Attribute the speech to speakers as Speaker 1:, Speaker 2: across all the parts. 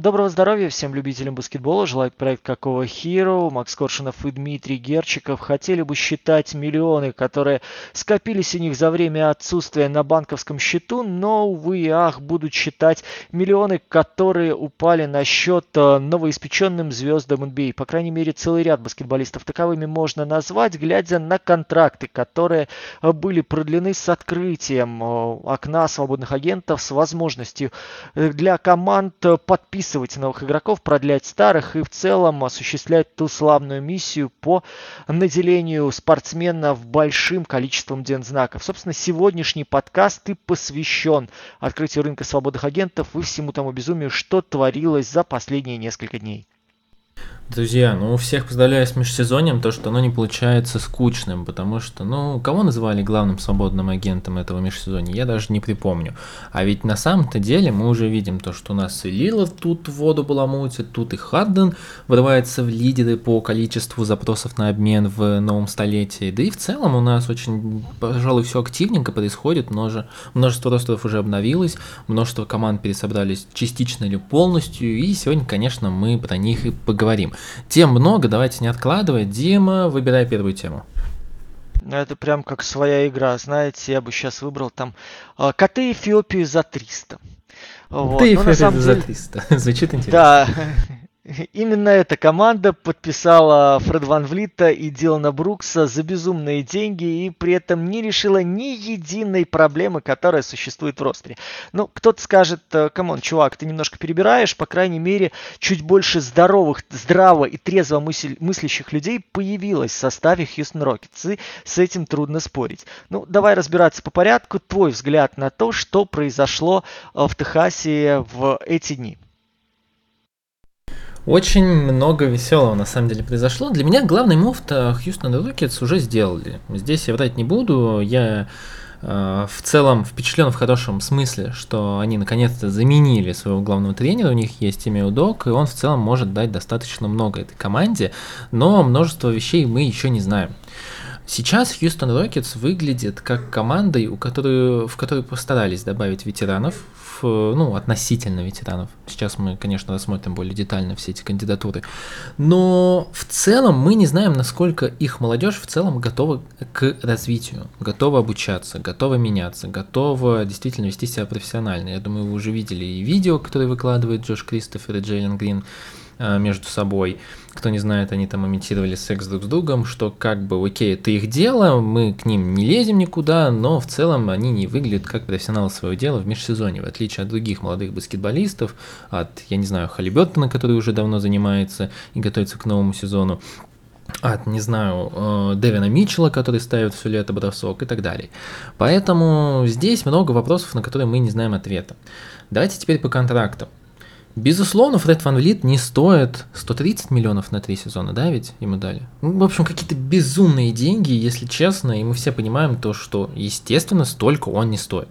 Speaker 1: Доброго здоровья всем любителям баскетбола. Желает проект Какого Hero. Макс Коршунов и Дмитрий Герчиков хотели бы считать миллионы, которые скопились у них за время отсутствия на банковском счету, но, увы и ах, будут считать миллионы, которые упали на счет э, новоиспеченным звездам NBA. По крайней мере, целый ряд баскетболистов таковыми можно назвать, глядя на контракты, которые э, были продлены с открытием э, окна свободных агентов, с возможностью для команд подписывать подписывать новых игроков, продлять старых и в целом осуществлять ту славную миссию по наделению спортсменов большим количеством дензнаков. Собственно, сегодняшний подкаст и посвящен открытию рынка свободных агентов и всему тому безумию, что творилось за последние несколько дней.
Speaker 2: Друзья, ну у всех поздравляю с межсезоньем, то, что оно не получается скучным, потому что, ну, кого называли главным свободным агентом этого межсезонья, я даже не припомню. А ведь на самом-то деле мы уже видим то, что у нас и Лила тут воду баламутит, тут и Харден врывается в лидеры по количеству запросов на обмен в новом столетии. Да и в целом у нас очень, пожалуй, все активненько происходит, множе, множество ростеров уже обновилось, множество команд пересобрались частично или полностью, и сегодня, конечно, мы про них и поговорим. Тем много, давайте не откладывать. Дима, выбирай первую тему.
Speaker 1: Ну, это прям как своя игра, знаете, я бы сейчас выбрал там а, коты Эфиопии за 300.
Speaker 2: Вот. Ты ну, Эфиопию за 300. Звучит интересно.
Speaker 1: Да, Именно эта команда подписала Фреда Ван Влита и Дилана Брукса за безумные деньги и при этом не решила ни единой проблемы, которая существует в ростере. Ну, кто-то скажет, э, come on, чувак, ты немножко перебираешь, по крайней мере, чуть больше здоровых, здраво и трезво мысль, мыслящих людей появилось в составе Хьюстон Рокетс, и с этим трудно спорить. Ну, давай разбираться по порядку. Твой взгляд на то, что произошло э, в Техасе в эти дни.
Speaker 2: Очень много веселого на самом деле произошло. Для меня главный мув-то Хьюстон Рокетс уже сделали. Здесь я врать не буду. Я э, в целом впечатлен в хорошем смысле, что они наконец-то заменили своего главного тренера. У них есть Тимео Док, и он в целом может дать достаточно много этой команде, но множество вещей мы еще не знаем. Сейчас Хьюстон Рокетс выглядит как командой, у которой, в которой постарались добавить ветеранов, ну, относительно ветеранов. Сейчас мы, конечно, рассмотрим более детально все эти кандидатуры. Но в целом мы не знаем, насколько их молодежь в целом готова к развитию, готова обучаться, готова меняться, готова действительно вести себя профессионально. Я думаю, вы уже видели и видео, которое выкладывает Джош Кристофер и Джейлен Грин Э, между собой. Кто не знает, они там имитировали секс друг с другом, что как бы окей, это их дело, мы к ним не лезем никуда, но в целом они не выглядят как профессионалы своего дела в межсезонье, в отличие от других молодых баскетболистов, от, я не знаю, Халибертона, который уже давно занимается и готовится к новому сезону, от, не знаю, э, Дэвина Митчелла, который ставит все лето бросок и так далее. Поэтому здесь много вопросов, на которые мы не знаем ответа. Давайте теперь по контрактам. Безусловно, Фред Ван Влит не стоит 130 миллионов на три сезона, да, ведь ему дали? Ну, в общем, какие-то безумные деньги, если честно, и мы все понимаем то, что, естественно, столько он не стоит.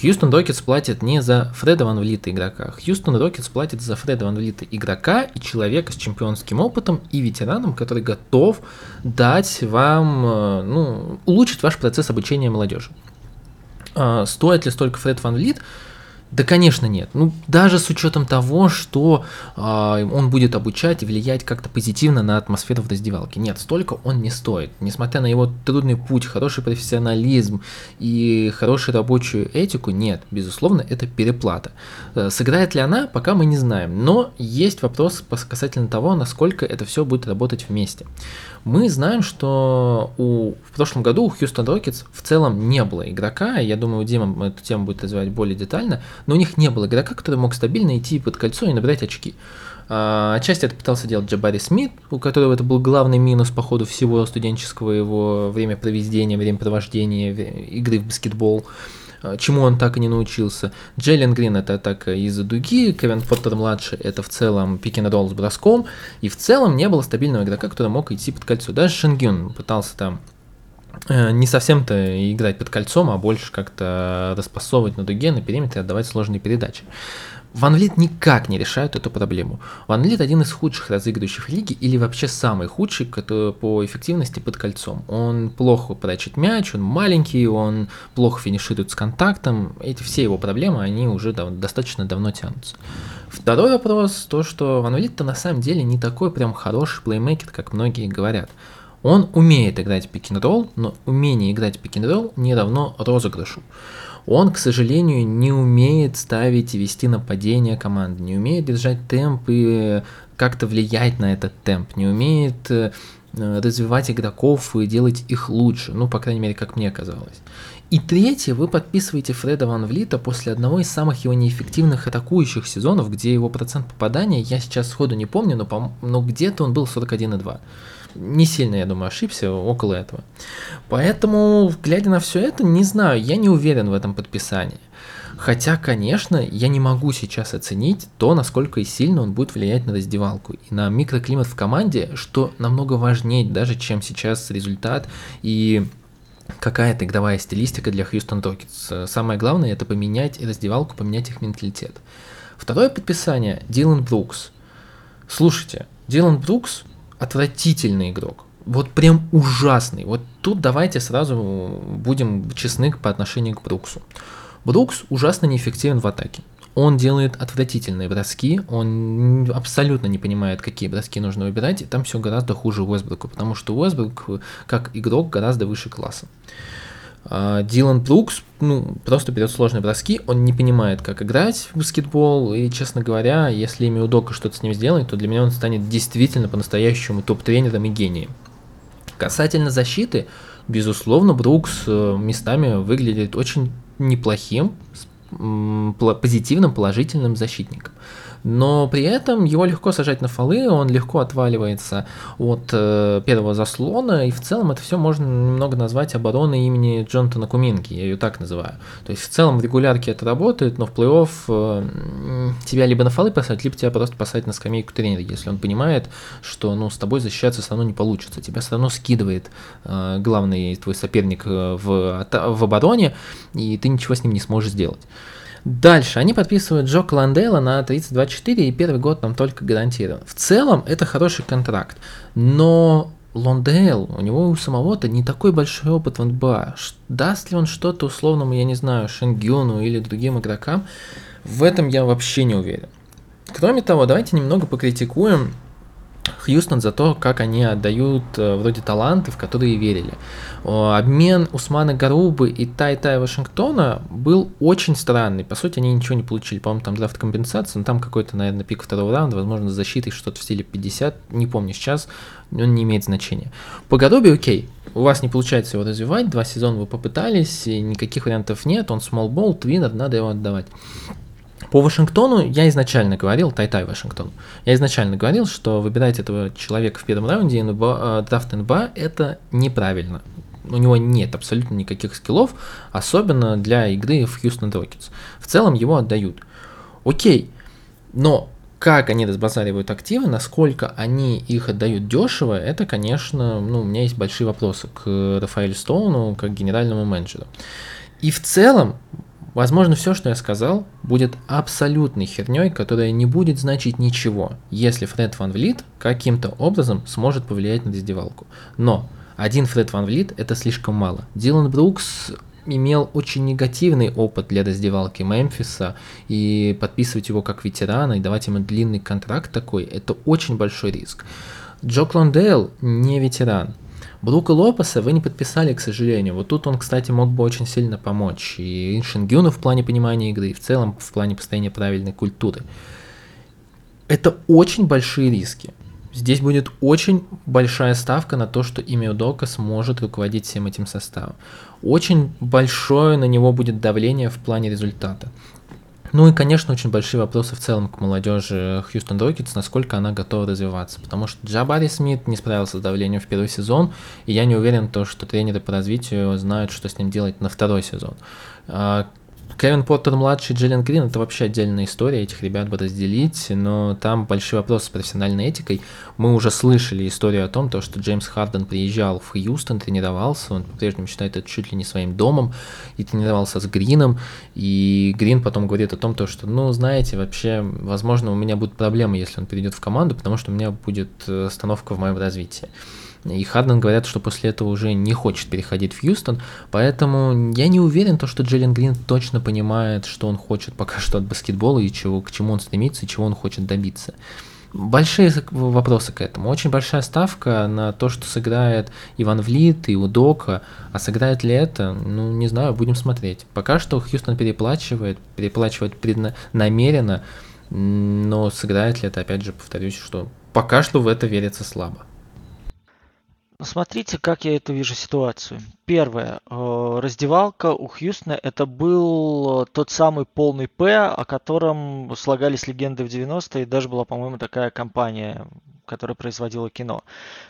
Speaker 2: Хьюстон Рокетс платит не за Фреда Ван Влита игрока. Хьюстон Рокетс платит за Фреда Ван Влита игрока и человека с чемпионским опытом и ветераном, который готов дать вам, э, ну, улучшить ваш процесс обучения молодежи. А, стоит ли столько Фред Ван Влит? Да, конечно, нет. Ну, даже с учетом того, что э, он будет обучать и влиять как-то позитивно на атмосферу в раздевалке. Нет, столько он не стоит. Несмотря на его трудный путь, хороший профессионализм и хорошую рабочую этику, нет, безусловно, это переплата. Э, сыграет ли она, пока мы не знаем. Но есть вопрос касательно того, насколько это все будет работать вместе. Мы знаем, что у, в прошлом году у Хьюстон Рокетс в целом не было игрока, я думаю, Дима эту тему будет развивать более детально, но у них не было игрока, который мог стабильно идти под кольцо и набирать очки. А, отчасти это пытался делать Джабари Смит, у которого это был главный минус по ходу всего студенческого его времяпроведения, времяпровождения игры в баскетбол чему он так и не научился. Джейлен Грин это атака из-за дуги, Кевин Поттер младший это в целом пикин ролл с броском, и в целом не было стабильного игрока, который мог идти под кольцо. Даже Шенгюн пытался там не совсем-то играть под кольцом, а больше как-то распасовывать на дуге, на периметре, отдавать сложные передачи. Ван Влит никак не решает эту проблему. Ван Влит один из худших разыгрывающих лиги или вообще самый худший по эффективности под кольцом. Он плохо прячет мяч, он маленький, он плохо финиширует с контактом. Эти все его проблемы, они уже дав- достаточно давно тянутся. Второй вопрос, то что Ван Влит-то на самом деле не такой прям хороший плеймейкер, как многие говорят. Он умеет играть пик-н-ролл, но умение играть пик-н-ролл не равно розыгрышу. Он, к сожалению, не умеет ставить и вести нападение команды, не умеет держать темп и как-то влиять на этот темп, не умеет э, развивать игроков и делать их лучше, ну, по крайней мере, как мне казалось. И третье, вы подписываете Фреда Ван Влита после одного из самых его неэффективных атакующих сезонов, где его процент попадания, я сейчас сходу не помню, но, но где-то он был 41,2 не сильно, я думаю, ошибся около этого. Поэтому, глядя на все это, не знаю, я не уверен в этом подписании. Хотя, конечно, я не могу сейчас оценить то, насколько сильно он будет влиять на раздевалку и на микроклимат в команде, что намного важнее даже, чем сейчас результат и какая-то игровая стилистика для Хьюстон Рокетс. Самое главное это поменять раздевалку, поменять их менталитет. Второе подписание – Дилан Брукс. Слушайте, Дилан Брукс отвратительный игрок. Вот прям ужасный. Вот тут давайте сразу будем честны по отношению к Бруксу. Брукс ужасно неэффективен в атаке. Он делает отвратительные броски, он абсолютно не понимает, какие броски нужно выбирать, и там все гораздо хуже Уэсбрука, потому что Уэсбрук как игрок гораздо выше класса. А, Дилан Брукс, ну, просто берет сложные броски, он не понимает, как играть в баскетбол, и, честно говоря, если Ими Удока что-то с ним сделает, то для меня он станет действительно по-настоящему топ-тренером и гением. Касательно защиты, безусловно, Брукс э, местами выглядит очень неплохим, позитивным, положительным защитником но при этом его легко сажать на фолы, он легко отваливается от э, первого заслона, и в целом это все можно немного назвать обороной имени Джонатана Куминки, я ее так называю. То есть в целом в регулярке это работает, но в плей-офф э, тебя либо на фолы посадить, либо тебя просто посадить на скамейку тренера, если он понимает, что ну, с тобой защищаться все равно не получится, тебя все равно скидывает э, главный твой соперник э, в, в обороне, и ты ничего с ним не сможешь сделать. Дальше, они подписывают Джока Лондейла на 32.4 и первый год нам только гарантирован. В целом, это хороший контракт, но Лондейл, у него у самого-то не такой большой опыт в НБА. Даст ли он что-то условному, я не знаю, Шенгюну или другим игрокам, в этом я вообще не уверен. Кроме того, давайте немного покритикуем Хьюстон за то, как они отдают э, вроде таланты, в которые верили. Обмен Усмана Гарубы и Тай-Тай Вашингтона был очень странный. По сути, они ничего не получили. По-моему, там драфт компенсации, но там какой-то, наверное, пик второго раунда, возможно, с защитой что-то в стиле 50, не помню сейчас, он не имеет значения. По Гарубе окей, у вас не получается его развивать, два сезона вы попытались, никаких вариантов нет, он ball, твиннер, надо его отдавать. По Вашингтону я изначально говорил, Тай-Тай Вашингтон, я изначально говорил, что выбирать этого человека в первом раунде НБА, э, драфт НБА это неправильно. У него нет абсолютно никаких скиллов, особенно для игры в Хьюстон Рокетс. В целом его отдают. Окей, но как они разбазаривают активы, насколько они их отдают дешево, это, конечно, ну, у меня есть большие вопросы к Рафаэлю Стоуну, как генеральному менеджеру. И в целом, Возможно, все, что я сказал, будет абсолютной херней, которая не будет значить ничего, если Фред Ван Влит каким-то образом сможет повлиять на раздевалку. Но один Фред Ван Влит это слишком мало. Дилан Брукс имел очень негативный опыт для раздевалки Мемфиса, и подписывать его как ветерана и давать ему длинный контракт такой, это очень большой риск. Джо Клондейл не ветеран, Брука Лопеса вы не подписали, к сожалению. Вот тут он, кстати, мог бы очень сильно помочь. И Шингюну в плане понимания игры, и в целом в плане построения правильной культуры. Это очень большие риски. Здесь будет очень большая ставка на то, что имя Удока сможет руководить всем этим составом. Очень большое на него будет давление в плане результата. Ну и, конечно, очень большие вопросы в целом к молодежи Хьюстон Рокетс, насколько она готова развиваться. Потому что Джабари Смит не справился с давлением в первый сезон, и я не уверен, то, что тренеры по развитию знают, что с ним делать на второй сезон. Кевин Поттер младший, Джиллен Грин это вообще отдельная история, этих ребят бы разделить, но там большой вопрос с профессиональной этикой. Мы уже слышали историю о том, то, что Джеймс Харден приезжал в Хьюстон, тренировался, он по-прежнему считает это чуть ли не своим домом, и тренировался с Грином, и Грин потом говорит о том, то, что, ну, знаете, вообще, возможно, у меня будут проблемы, если он перейдет в команду, потому что у меня будет э, остановка в моем развитии. И Харден говорят, что после этого уже не хочет переходить в Хьюстон, поэтому я не уверен, то, что Джеллен Грин точно понимает, что он хочет пока что от баскетбола и чего, к чему он стремится и чего он хочет добиться. Большие вопросы к этому. Очень большая ставка на то, что сыграет Иван Влит и Удока. А сыграет ли это? Ну, не знаю, будем смотреть. Пока что Хьюстон переплачивает, переплачивает предна- намеренно, но сыграет ли это, опять же, повторюсь, что пока что в это верится слабо.
Speaker 1: Смотрите, как я эту вижу ситуацию. Первое. Э, раздевалка у Хьюстона это был э, тот самый полный П, о котором слагались легенды в 90-е, и даже была, по-моему, такая компания, которая производила кино.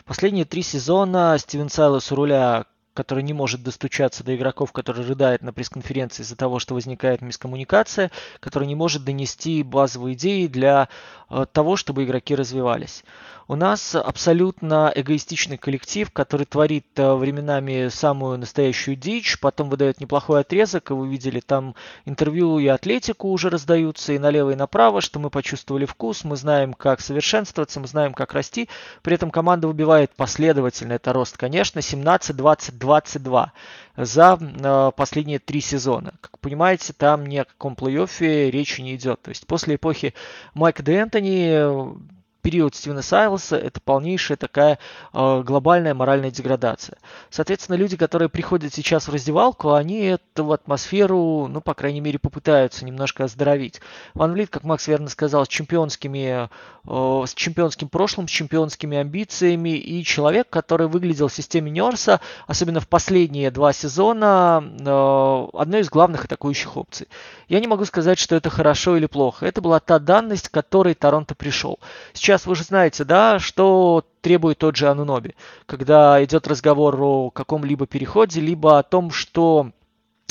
Speaker 1: Последние три сезона Стивен Сайлос у руля который не может достучаться до игроков, который рыдает на пресс-конференции из-за того, что возникает мискоммуникация, который не может донести базовые идеи для э, того, чтобы игроки развивались. У нас абсолютно эгоистичный коллектив, который творит э, временами самую настоящую дичь, потом выдает неплохой отрезок, и вы видели там интервью и атлетику уже раздаются, и налево, и направо, что мы почувствовали вкус, мы знаем, как совершенствоваться, мы знаем, как расти. При этом команда выбивает последовательно, это рост, конечно, 17, 20, 22 за э, последние три сезона. Как понимаете, там ни о каком плей-оффе речи не идет. То есть после эпохи Майка Де Энтони период Стивена Сайлоса это полнейшая такая э, глобальная моральная деградация. Соответственно, люди, которые приходят сейчас в раздевалку, они эту атмосферу, ну, по крайней мере, попытаются немножко оздоровить. Ван Влит, как Макс верно сказал, с чемпионскими, с чемпионским прошлым, с чемпионскими амбициями и человек, который выглядел в системе Нерса, особенно в последние два сезона, э, одной из главных атакующих опций. Я не могу сказать, что это хорошо или плохо. Это была та данность, к которой Торонто пришел. Сейчас вы же знаете, да, что требует тот же Ануноби, когда идет разговор о каком-либо переходе, либо о том, что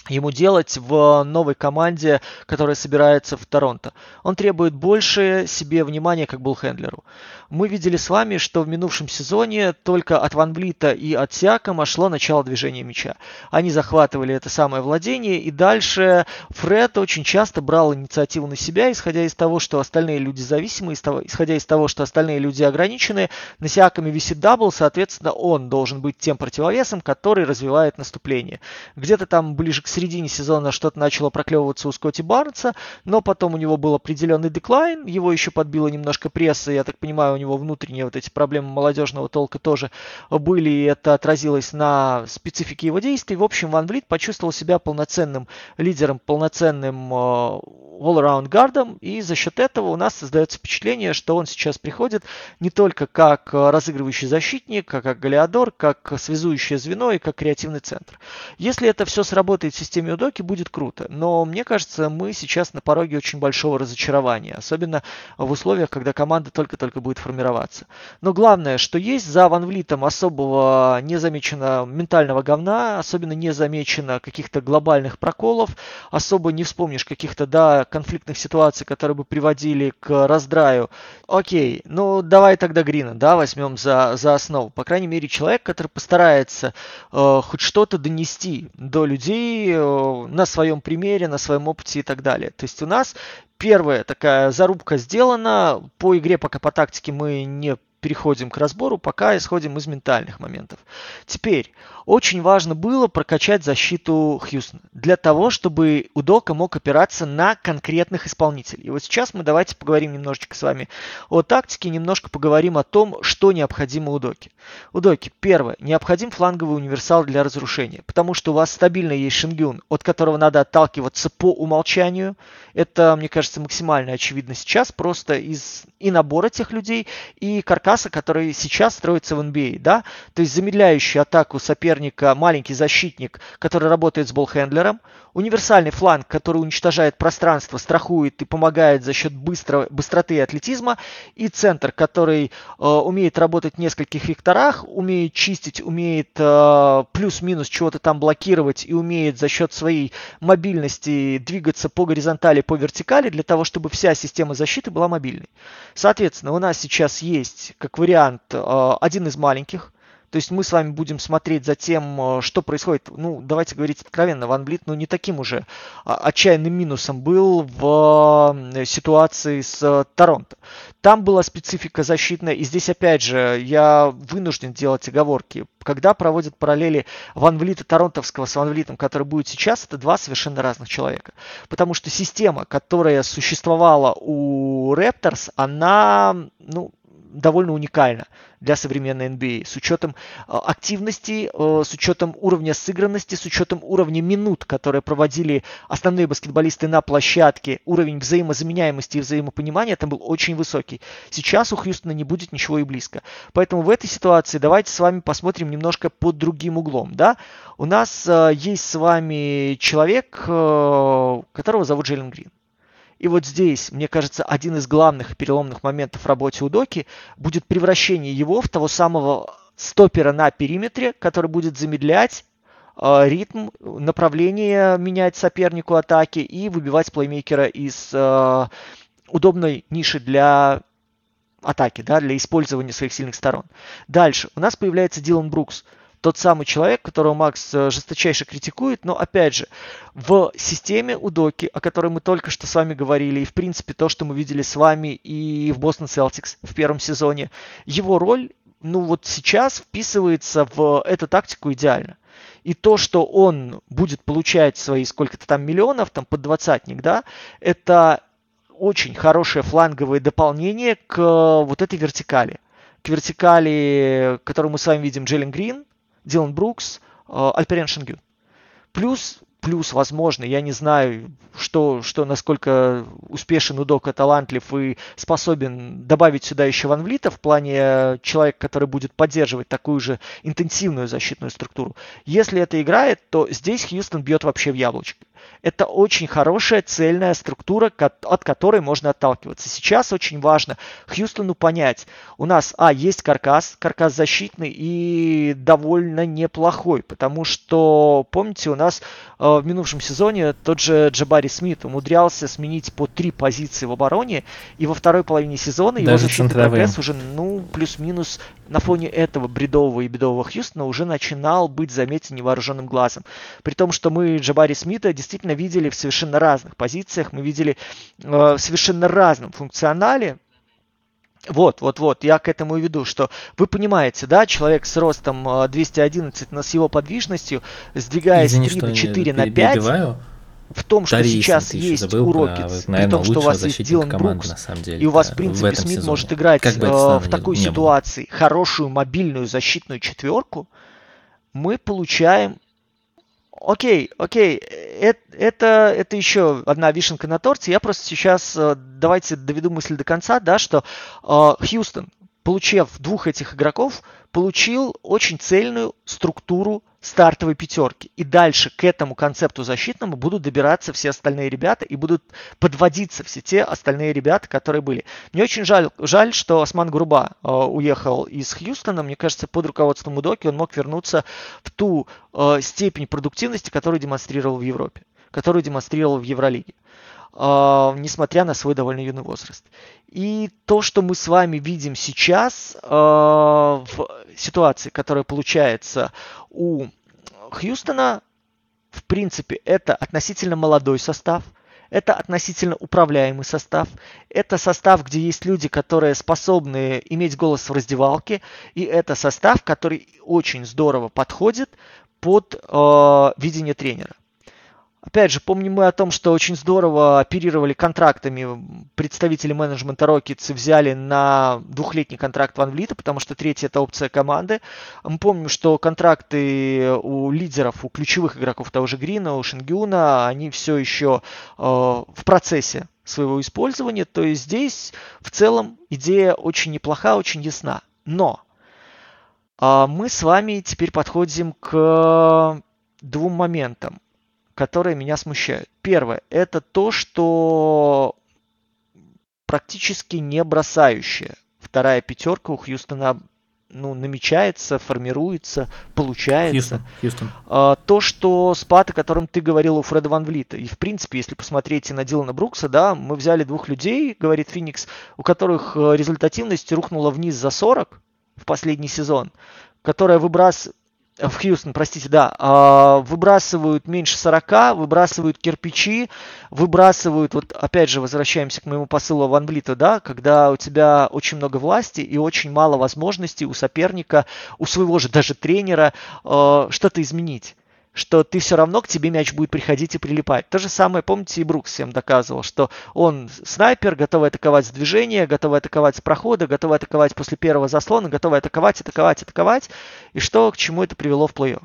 Speaker 1: ему делать в новой команде, которая собирается в Торонто. Он требует больше себе внимания как буллхендлеру. Мы видели с вами, что в минувшем сезоне только от Ван Влита и от Сиакома шло начало движения мяча. Они захватывали это самое владение, и дальше Фред очень часто брал инициативу на себя, исходя из того, что остальные люди зависимы, исходя из того, что остальные люди ограничены. На Сиакоме висит double, соответственно, он должен быть тем противовесом, который развивает наступление. Где-то там ближе к середине сезона что-то начало проклевываться у Скотти Барнса, но потом у него был определенный деклайн, его еще подбило немножко пресса, я так понимаю, у него внутренние вот эти проблемы молодежного толка тоже были, и это отразилось на специфике его действий. В общем, Ван Влит почувствовал себя полноценным лидером, полноценным э, all-around гардом, и за счет этого у нас создается впечатление, что он сейчас приходит не только как разыгрывающий защитник, а как Галиадор, как связующее звено и как креативный центр. Если это все сработает системе Удоки, будет круто, но мне кажется, мы сейчас на пороге очень большого разочарования, особенно в условиях, когда команда только-только будет формироваться. Но главное, что есть за Ван Влитом особого не замечено ментального говна, особенно не замечено каких-то глобальных проколов, особо не вспомнишь каких-то, да, конфликтных ситуаций, которые бы приводили к раздраю. Окей, ну давай тогда Грина, да, возьмем за, за основу. По крайней мере, человек, который постарается э, хоть что-то донести до людей на своем примере, на своем опыте и так далее. То есть у нас первая такая зарубка сделана. По игре пока по тактике мы не переходим к разбору, пока исходим из ментальных моментов. Теперь, очень важно было прокачать защиту Хьюстона для того, чтобы Удока мог опираться на конкретных исполнителей. И вот сейчас мы давайте поговорим немножечко с вами о тактике, немножко поговорим о том, что необходимо Удоке. Удоке, первое, необходим фланговый универсал для разрушения, потому что у вас стабильно есть Шингюн, от которого надо отталкиваться по умолчанию. Это, мне кажется, максимально очевидно сейчас, просто из и набора тех людей, и каркас трасса, которая сейчас строится в NBA, да, то есть замедляющий атаку соперника маленький защитник, который работает с болхендлером, универсальный фланг, который уничтожает пространство, страхует и помогает за счет быстро, быстроты и атлетизма, и центр, который э, умеет работать в нескольких векторах, умеет чистить, умеет э, плюс-минус чего-то там блокировать и умеет за счет своей мобильности двигаться по горизонтали, по вертикали для того, чтобы вся система защиты была мобильной. Соответственно, у нас сейчас есть как вариант э, один из маленьких, то есть мы с вами будем смотреть за тем, э, что происходит. Ну, давайте говорить откровенно, Ван Блит, ну, не таким уже а, отчаянным минусом был в ситуации с э, Торонто. Там была специфика защитная, и здесь, опять же, я вынужден делать оговорки. Когда проводят параллели Ван Влита Торонтовского с Ван Влитом, который будет сейчас, это два совершенно разных человека. Потому что система, которая существовала у Репторс, она, ну, довольно уникальна для современной NBA. А. С учетом э, активности, э, с учетом уровня сыгранности, с учетом уровня минут, которые проводили основные баскетболисты на площадке, уровень взаимозаменяемости и взаимопонимания там был очень высокий. Сейчас у Хьюстона не будет ничего и близко. Поэтому в этой ситуации давайте с вами посмотрим немножко под другим углом. Да? У нас э, есть с вами человек, которого зовут Джейлен Грин. И вот здесь, мне кажется, один из главных переломных моментов в работе Удоки будет превращение его в того самого стопера на периметре, который будет замедлять э, ритм, направление менять сопернику атаки и выбивать плеймейкера из э, удобной ниши для атаки, да, для использования своих сильных сторон. Дальше у нас появляется Дилан Брукс – тот самый человек, которого Макс э, жесточайше критикует, но опять же, в системе Удоки, о которой мы только что с вами говорили, и в принципе то, что мы видели с вами и в Бостон Celtics в первом сезоне, его роль, ну вот сейчас вписывается в эту тактику идеально. И то, что он будет получать свои сколько-то там миллионов, там под двадцатник, да, это очень хорошее фланговое дополнение к вот этой вертикали. К вертикали, которую мы с вами видим, Джеллен Грин, Дилан Брукс, э, Альперен Шенгюн. Плюс, плюс, возможно, я не знаю, что, что насколько успешен Удока, талантлив и способен добавить сюда еще Ван Влита в плане человека, который будет поддерживать такую же интенсивную защитную структуру. Если это играет, то здесь Хьюстон бьет вообще в яблочко это очень хорошая цельная структура, от которой можно отталкиваться. Сейчас очень важно Хьюстону понять, у нас, а, есть каркас, каркас защитный и довольно неплохой, потому что, помните, у нас э, в минувшем сезоне тот же Джабари Смит умудрялся сменить по три позиции в обороне, и во второй половине сезона Даже его защитный прогресс уже, ну, плюс-минус на фоне этого бредового и бедового Хьюстона уже начинал быть заметен невооруженным глазом. При том, что мы Джабари Смита действительно видели в совершенно разных позициях, мы видели э, в совершенно разном функционале. Вот, вот, вот, я к этому и веду, что вы понимаете, да, человек с ростом 211, но с его подвижностью, сдвигаясь Извини, 3 на 4 на 5, перебиваю. В том, что Тарисин, сейчас есть забыл, уроки, а, при том, что у вас есть Дилан Брукс, на самом деле, и у вас, в принципе, в Смит сезоне. может играть как бы э, в такой ситуации было. хорошую мобильную защитную четверку, мы получаем Окей, окей, это, это, это еще одна вишенка на торте. Я просто сейчас, э, давайте доведу мысль до конца, да, что э, Хьюстон, получив двух этих игроков, получил очень цельную структуру стартовой пятерки. И дальше к этому концепту защитному будут добираться все остальные ребята и будут подводиться все те остальные ребята, которые были. Мне очень жаль, жаль что Осман Груба э, уехал из Хьюстона. Мне кажется, под руководством Удоки он мог вернуться в ту э, степень продуктивности, которую демонстрировал в Европе, которую демонстрировал в Евролиге. Uh, несмотря на свой довольно юный возраст. И то, что мы с вами видим сейчас uh, в ситуации, которая получается у Хьюстона, в принципе, это относительно молодой состав, это относительно управляемый состав, это состав, где есть люди, которые способны иметь голос в раздевалке, и это состав, который очень здорово подходит под э, видение тренера. Опять же, помним мы о том, что очень здорово оперировали контрактами. Представители менеджмента Рокетс взяли на двухлетний контракт Ван Влита, потому что третья это опция команды. Мы помним, что контракты у лидеров, у ключевых игроков того же Грина, у Шингюна, они все еще э, в процессе своего использования, то есть здесь в целом идея очень неплоха, очень ясна. Но а мы с вами теперь подходим к двум моментам, которые меня смущают. Первое – это то, что практически не бросающая вторая пятерка у Хьюстона ну, намечается, формируется, получается. Хьюстон, Хьюстон. А, то, что спад, о котором ты говорил у Фреда Ван Влита, и в принципе, если посмотреть на Дилана Брукса, да, мы взяли двух людей, говорит Феникс, у которых э, результативность рухнула вниз за 40 в последний сезон, которая выбрасывает в Хьюстон, простите, да, а, выбрасывают меньше 40, выбрасывают кирпичи, выбрасывают, вот опять же возвращаемся к моему посылу Ван Блита, да, когда у тебя очень много власти и очень мало возможностей у соперника, у своего же даже тренера а, что-то изменить что ты все равно к тебе мяч будет приходить и прилипать. То же самое, помните, и Брукс всем доказывал, что он снайпер, готовый атаковать с движения, готовый атаковать с прохода, готовый атаковать после первого заслона, готовый атаковать, атаковать, атаковать. И что, к чему это привело в плей-офф.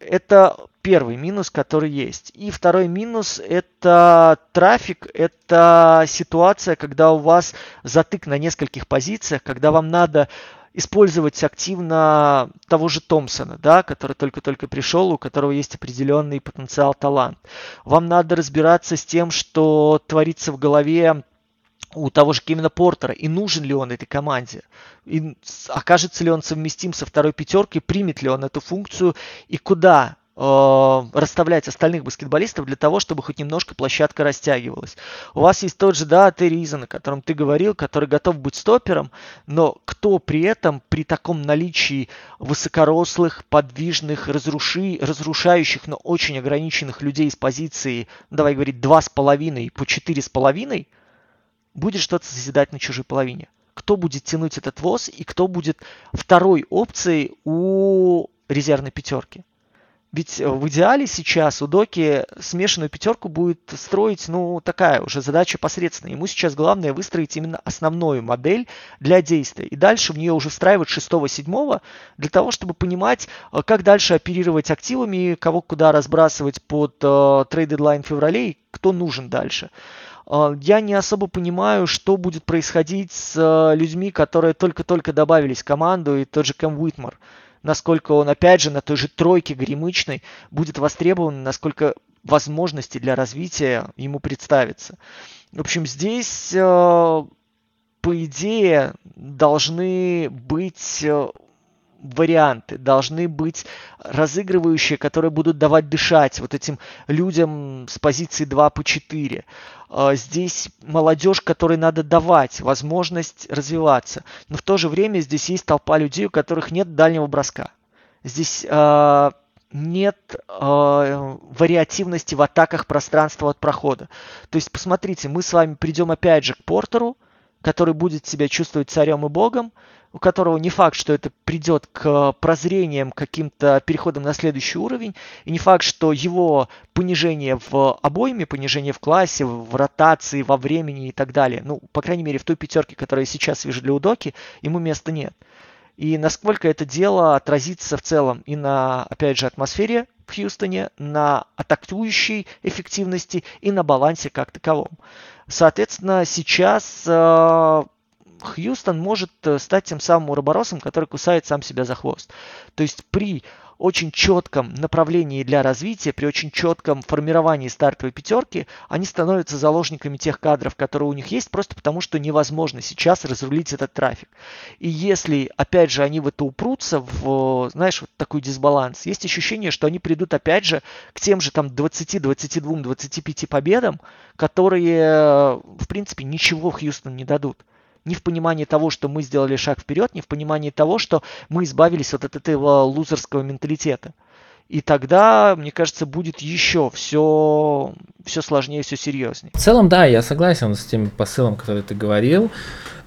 Speaker 1: Это первый минус, который есть. И второй минус – это трафик, это ситуация, когда у вас затык на нескольких позициях, когда вам надо использовать активно того же Томпсона, да, который только-только пришел, у которого есть определенный потенциал, талант. Вам надо разбираться с тем, что творится в голове у того же Кевина Портера, и нужен ли он этой команде, и окажется ли он совместим со второй пятеркой, примет ли он эту функцию, и куда Э, расставлять остальных баскетболистов для того, чтобы хоть немножко площадка растягивалась. У вас есть тот же, да, Терри Изен, о котором ты говорил, который готов быть стопером, но кто при этом, при таком наличии высокорослых, подвижных, разруши, разрушающих, но очень ограниченных людей с позиции, давай говорить, 2,5 по 4,5, будет что-то созидать на чужой половине? Кто будет тянуть этот ВОЗ и кто будет второй опцией у резервной пятерки? Ведь э, в идеале сейчас у Доки смешанную пятерку будет строить, ну, такая уже задача посредственная. Ему сейчас главное выстроить именно основную модель для действия. И дальше в нее уже встраивать 6-7 для того, чтобы понимать, э, как дальше оперировать активами, кого куда разбрасывать под э, trade deadline в феврале и кто нужен дальше. Э, я не особо понимаю, что будет происходить с людьми, которые только-только добавились в команду, и тот же Кэм Уитмор насколько он, опять же, на той же тройке горемычной будет востребован, насколько возможности для развития ему представится. В общем, здесь, э, по идее, должны быть э, варианты, должны быть разыгрывающие, которые будут давать дышать вот этим людям с позиции 2 по 4. А, здесь молодежь, которой надо давать возможность развиваться. Но в то же время здесь есть толпа людей, у которых нет дальнего броска. Здесь э, нет э, вариативности в атаках пространства от прохода. То есть, посмотрите, мы с вами придем опять же к Портеру, который будет себя чувствовать царем и богом, у которого не факт, что это придет к прозрениям, каким-то переходам на следующий уровень, и не факт, что его понижение в обойме, понижение в классе, в ротации, во времени и так далее, ну, по крайней мере, в той пятерке, которая я сейчас вижу для Удоки, ему места нет. И насколько это дело отразится в целом и на, опять же, атмосфере в Хьюстоне, на атакующей эффективности и на балансе как таковом. Соответственно, сейчас э, Хьюстон может э, стать тем самым уроборосом, который кусает сам себя за хвост. То есть при очень четком направлении для развития, при очень четком формировании стартовой пятерки, они становятся заложниками тех кадров, которые у них есть, просто потому что невозможно сейчас разрулить этот трафик. И если, опять же, они в это упрутся, в, знаешь, вот такой дисбаланс, есть ощущение, что они придут, опять же, к тем же там 20, 22, 25 победам, которые, в принципе, ничего Хьюстон не дадут ни в понимании того, что мы сделали шаг вперед, ни в понимании того, что мы избавились от этого лузерского менталитета. И тогда, мне кажется, будет еще все, все сложнее, все серьезнее.
Speaker 2: В целом, да, я согласен с тем посылом, который ты говорил.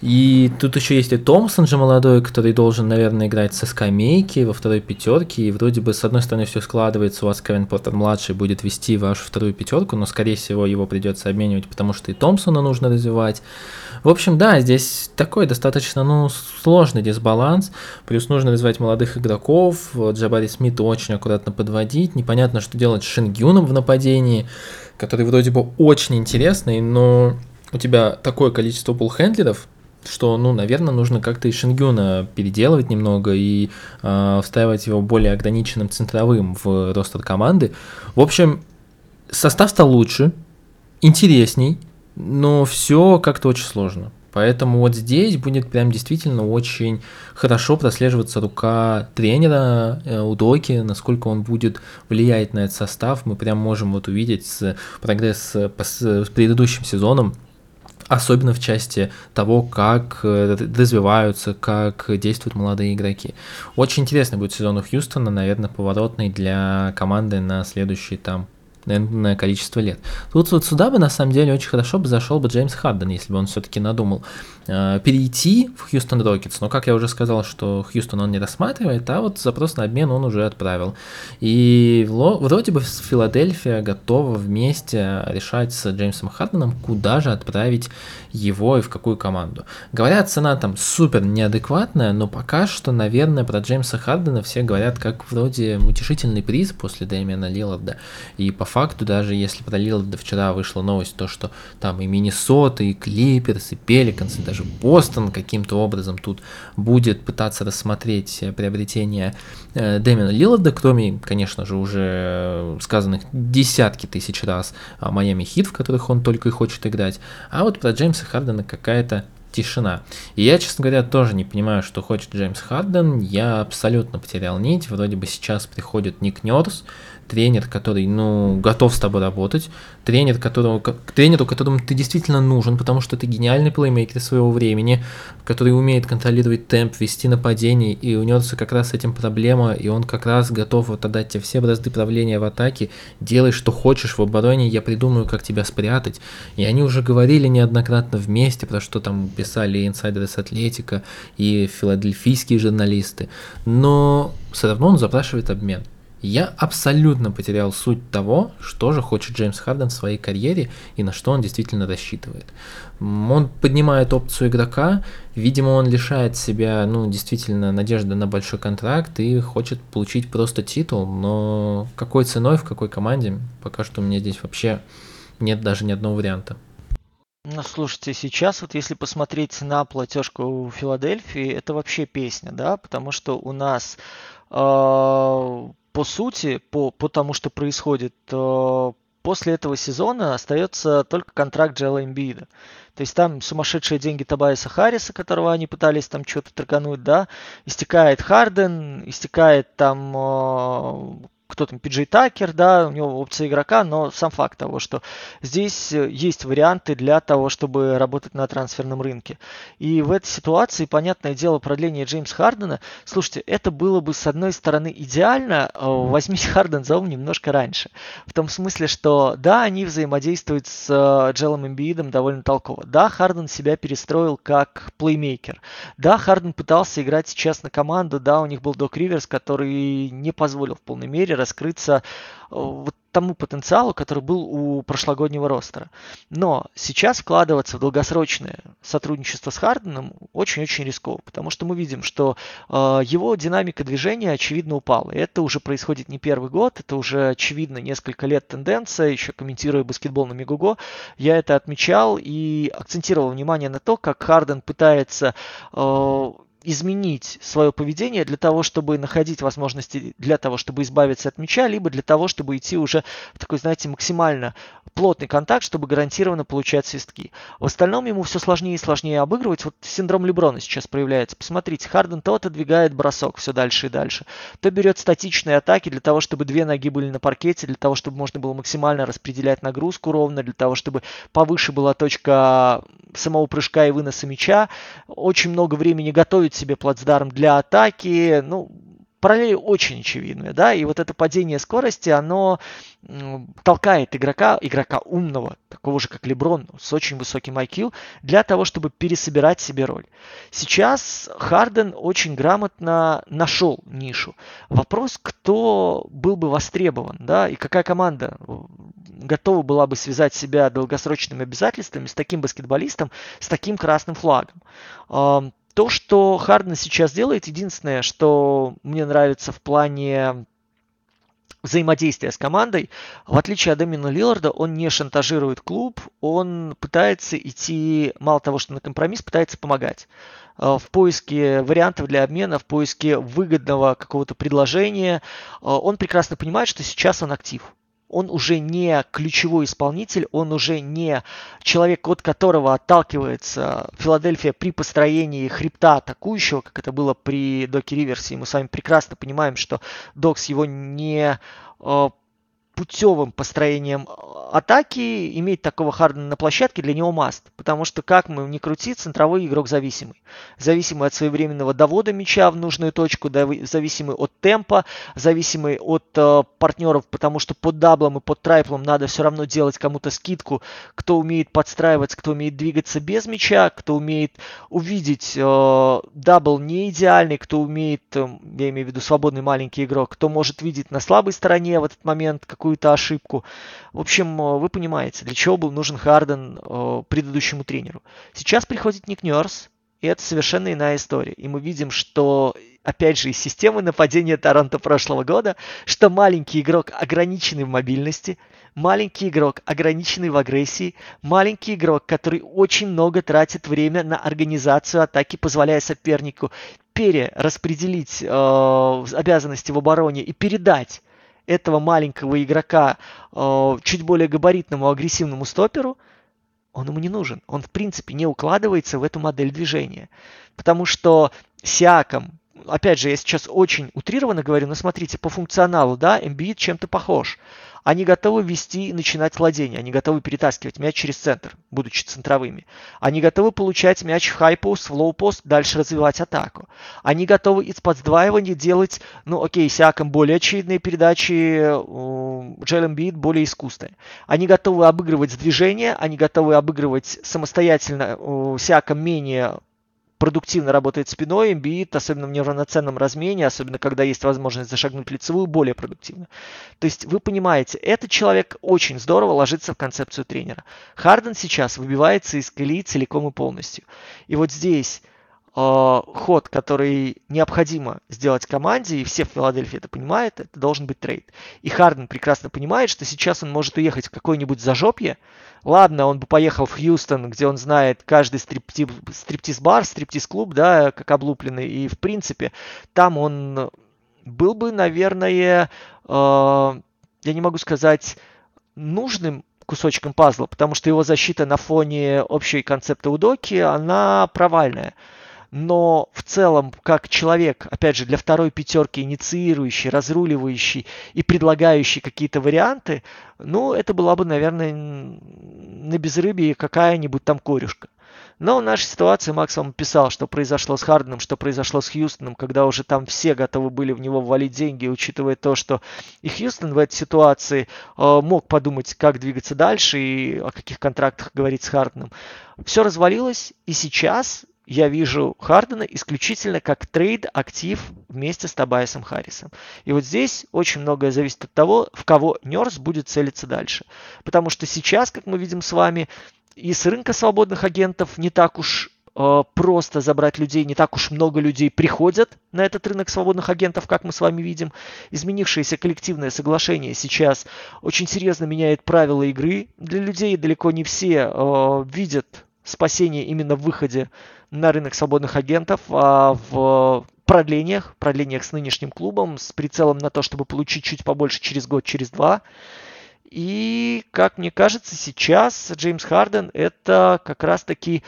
Speaker 2: И тут еще есть и Томпсон же молодой, который должен, наверное, играть со скамейки во второй пятерке. И вроде бы, с одной стороны, все складывается, у вас Кевин Поттер младший будет вести вашу вторую пятерку, но, скорее всего, его придется обменивать, потому что и Томпсона нужно развивать. В общем, да, здесь такой достаточно, ну, сложный дисбаланс. Плюс нужно развивать молодых игроков. Джабари Смит очень аккуратно подводить. Непонятно, что делать с Шингюном в нападении, который вроде бы очень интересный, но у тебя такое количество пулхендлеров, что, ну, наверное, нужно как-то и Шингюна переделывать немного и э, встраивать его более ограниченным центровым в ростер команды. В общем, состав стал лучше, интересней, но все как-то очень сложно. Поэтому вот здесь будет прям действительно очень хорошо прослеживаться рука тренера э, у Доки, насколько он будет влиять на этот состав. Мы прям можем вот увидеть с, прогресс по, с предыдущим сезоном, особенно в части того, как э, развиваются, как действуют молодые игроки. Очень интересный будет сезон у Хьюстона, наверное, поворотный для команды на следующий там на количество лет. Тут вот сюда бы на самом деле очень хорошо бы зашел бы Джеймс Харден, если бы он все-таки надумал э, перейти в Хьюстон Рокетс. Но, как я уже сказал, что Хьюстон он не рассматривает, а вот запрос на обмен он уже отправил. И вроде бы Филадельфия готова вместе решать с Джеймсом Харденом, куда же отправить его и в какую команду. Говорят, цена там супер неадекватная, но пока что, наверное, про Джеймса Хардена все говорят как вроде утешительный приз после Дэмиана Лиларда. И по факту, даже если про Лиларда вчера вышла новость, то что там и Миннесота, и Клиперс, и Пеликанс, и даже Бостон каким-то образом тут будет пытаться рассмотреть приобретение э, Дэмиана Лиларда, кроме, конечно же, уже сказанных десятки тысяч раз Майами Хит, в которых он только и хочет играть. А вот про Джеймса Хардена какая-то тишина. И я, честно говоря, тоже не понимаю, что хочет Джеймс Харден. Я абсолютно потерял нить. Вроде бы сейчас приходит Ник Нерс, тренер, который, ну, готов с тобой работать, тренер, которого, тренеру, которому ты действительно нужен, потому что ты гениальный плеймейкер своего времени, который умеет контролировать темп, вести нападение, и у него как раз с этим проблема, и он как раз готов вот отдать тебе все бразды правления в атаке, делай, что хочешь в обороне, я придумаю, как тебя спрятать. И они уже говорили неоднократно вместе, про что там писали инсайдеры с Атлетика и филадельфийские журналисты, но все равно он запрашивает обмен. Я абсолютно потерял суть того, что же хочет Джеймс Харден в своей карьере и на что он действительно рассчитывает. Он поднимает опцию игрока, видимо, он лишает себя, ну, действительно, надежды на большой контракт и хочет получить просто титул, но какой ценой, в какой команде, пока что у меня здесь вообще нет даже ни одного варианта.
Speaker 1: Ну, слушайте, сейчас вот если посмотреть на платежку Филадельфии, это вообще песня, да, потому что у нас э, по сути, по, по тому, что происходит, то после этого сезона остается только контракт Джела Эмбида. То есть там сумасшедшие деньги Табайса Харриса, которого они пытались там что-то торгануть, да, истекает Харден, истекает там э, кто там, Пиджей Такер, да, у него опция игрока, но сам факт того, что здесь э, есть варианты для того, чтобы работать на трансферном рынке. И в этой ситуации, понятное дело, продление Джеймса Хардена, слушайте, это было бы с одной стороны идеально, а возьмите Харден за ум немножко раньше. В том смысле, что да, они взаимодействуют с э, Джелом Эмбиидом довольно толково. Да, Харден себя перестроил как плеймейкер. Да, Харден пытался играть сейчас на команду, да, у них был Док Риверс, который не позволил в полной мере раскрыться э, вот тому потенциалу, который был у прошлогоднего ростера. Но сейчас вкладываться в долгосрочное сотрудничество с Харденом очень-очень рисково, потому что мы видим, что э, его динамика движения очевидно упала. И это уже происходит не первый год, это уже очевидно несколько лет тенденция. Еще комментируя баскетбол на Мегуго, я это отмечал и акцентировал внимание на то, как Харден пытается э, изменить свое поведение для того, чтобы находить возможности для того, чтобы избавиться от мяча, либо для того, чтобы идти уже в такой, знаете, максимально плотный контакт, чтобы гарантированно получать свистки. В остальном ему все сложнее и сложнее обыгрывать. Вот синдром Леброна сейчас проявляется. Посмотрите, Харден то отодвигает бросок все дальше и дальше, то берет статичные атаки для того, чтобы две ноги были на паркете, для того, чтобы можно было максимально распределять нагрузку ровно, для того, чтобы повыше была точка самого прыжка и выноса мяча. Очень много времени готовить себе плацдарм для атаки. Ну, параллели очень очевидные, да, и вот это падение скорости, оно толкает игрока, игрока умного, такого же, как Леброн, с очень высоким IQ, для того, чтобы пересобирать себе роль. Сейчас Харден очень грамотно нашел нишу. Вопрос, кто был бы востребован, да, и какая команда готова была бы связать себя долгосрочными обязательствами с таким баскетболистом, с таким красным флагом. То, что Харден сейчас делает, единственное, что мне нравится в плане взаимодействия с командой, в отличие от Дэмина Лилларда, он не шантажирует клуб, он пытается идти, мало того, что на компромисс, пытается помогать э, в поиске вариантов для обмена, в поиске выгодного какого-то предложения. Э, он прекрасно понимает, что сейчас он актив он уже не ключевой исполнитель, он уже не человек, от которого отталкивается Филадельфия при построении хребта атакующего, как это было при Доке Риверсе. И мы с вами прекрасно понимаем, что Докс его не э, путевым построением э, атаки иметь такого Хардена на площадке для него маст. Потому что, как мы не крути, центровой игрок зависимый. Зависимый от своевременного довода мяча в нужную точку, зависимый от темпа, зависимый от э, партнеров, потому что под даблом и под трайплом надо все равно делать кому-то скидку, кто умеет подстраиваться, кто умеет двигаться без мяча, кто умеет увидеть э, double не идеальный, кто умеет, э, я имею в виду свободный маленький игрок, кто может видеть на слабой стороне в этот момент какую-то ошибку. В общем, э, вы понимаете, для чего был нужен Харден э, предыдущему тренеру. Сейчас приходит Ник Нёрс, и это совершенно иная история. И мы видим, что, опять же, из системы нападения Торонто прошлого года, что маленький игрок ограниченный в мобильности, маленький игрок ограниченный в агрессии, маленький игрок, который очень много тратит время на организацию атаки, позволяя сопернику перераспределить э, обязанности в обороне и передать этого маленького игрока э, чуть более габаритному агрессивному стоперу, он ему не нужен. Он, в принципе, не укладывается в эту модель движения. Потому что Сиаком, опять же, я сейчас очень утрированно говорю, но смотрите, по функционалу, да, Embiid чем-то похож. Они готовы вести и начинать владение. Они готовы перетаскивать мяч через центр, будучи центровыми. Они готовы получать мяч в хай-пост, в лоу-пост, дальше развивать атаку. Они готовы из подсдваивания делать, ну окей, Сиаком более очевидные передачи, Джелем Бит более искусные. Они готовы обыгрывать с движения, они готовы обыгрывать самостоятельно, Сиаком менее продуктивно работает спиной, имбит, особенно в неравноценном размене, особенно когда есть возможность зашагнуть лицевую, более продуктивно. То есть вы понимаете, этот человек очень здорово ложится в концепцию тренера. Харден сейчас выбивается из колеи целиком и полностью. И вот здесь э, ход, который необходимо сделать команде, и все в Филадельфии это понимают, это должен быть трейд. И Харден прекрасно понимает, что сейчас он может уехать в какое-нибудь зажопье, Ладно, он бы поехал в Хьюстон, где он знает каждый стриптиз-бар, стриптиз-клуб, да, как облупленный. И, в принципе, там он был бы, наверное, э, я не могу сказать, нужным кусочком пазла, потому что его защита на фоне общей концепта Удоки, она провальная но в целом, как человек, опять же, для второй пятерки инициирующий, разруливающий и предлагающий какие-то варианты, ну, это была бы, наверное, на безрыбье какая-нибудь там корюшка. Но в нашей ситуации Макс вам писал, что произошло с Харденом, что произошло с Хьюстоном, когда уже там все готовы были в него ввалить деньги, учитывая то, что и Хьюстон в этой ситуации э, мог подумать, как двигаться дальше и о каких контрактах говорить с Харденом. Все развалилось, и сейчас я вижу Хардена исключительно как трейд-актив вместе с Табайсом Харрисом. И вот здесь очень многое зависит от того, в кого Нерс будет целиться дальше. Потому что сейчас, как мы видим с вами, и с рынка свободных агентов не так уж э, просто забрать людей, не так уж много людей приходят на этот рынок свободных агентов, как мы с вами видим. Изменившееся коллективное соглашение сейчас очень серьезно меняет правила игры для людей. Далеко не все э, видят спасение именно в выходе на рынок свободных агентов а в продлениях, продлениях с нынешним клубом, с прицелом на то, чтобы получить чуть побольше через год, через два. И, как мне кажется, сейчас Джеймс Харден это как раз-таки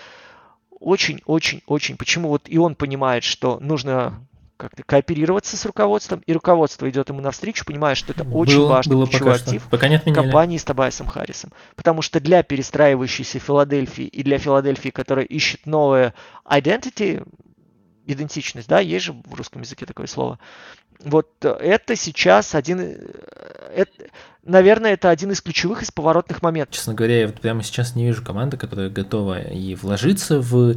Speaker 1: очень-очень-очень, почему вот и он понимает, что нужно как-то кооперироваться с руководством, и руководство идет ему навстречу, понимая, что это очень было, важный было ключевой пока актив
Speaker 2: пока не
Speaker 1: компании с Табайсом Харрисом. Потому что для перестраивающейся Филадельфии и для Филадельфии, которая ищет новое identity, идентичность, да, есть же в русском языке такое слово. Вот это сейчас один, это, наверное, это один из ключевых из поворотных моментов.
Speaker 2: Честно говоря, я вот прямо сейчас не вижу команды, которая готова и вложиться в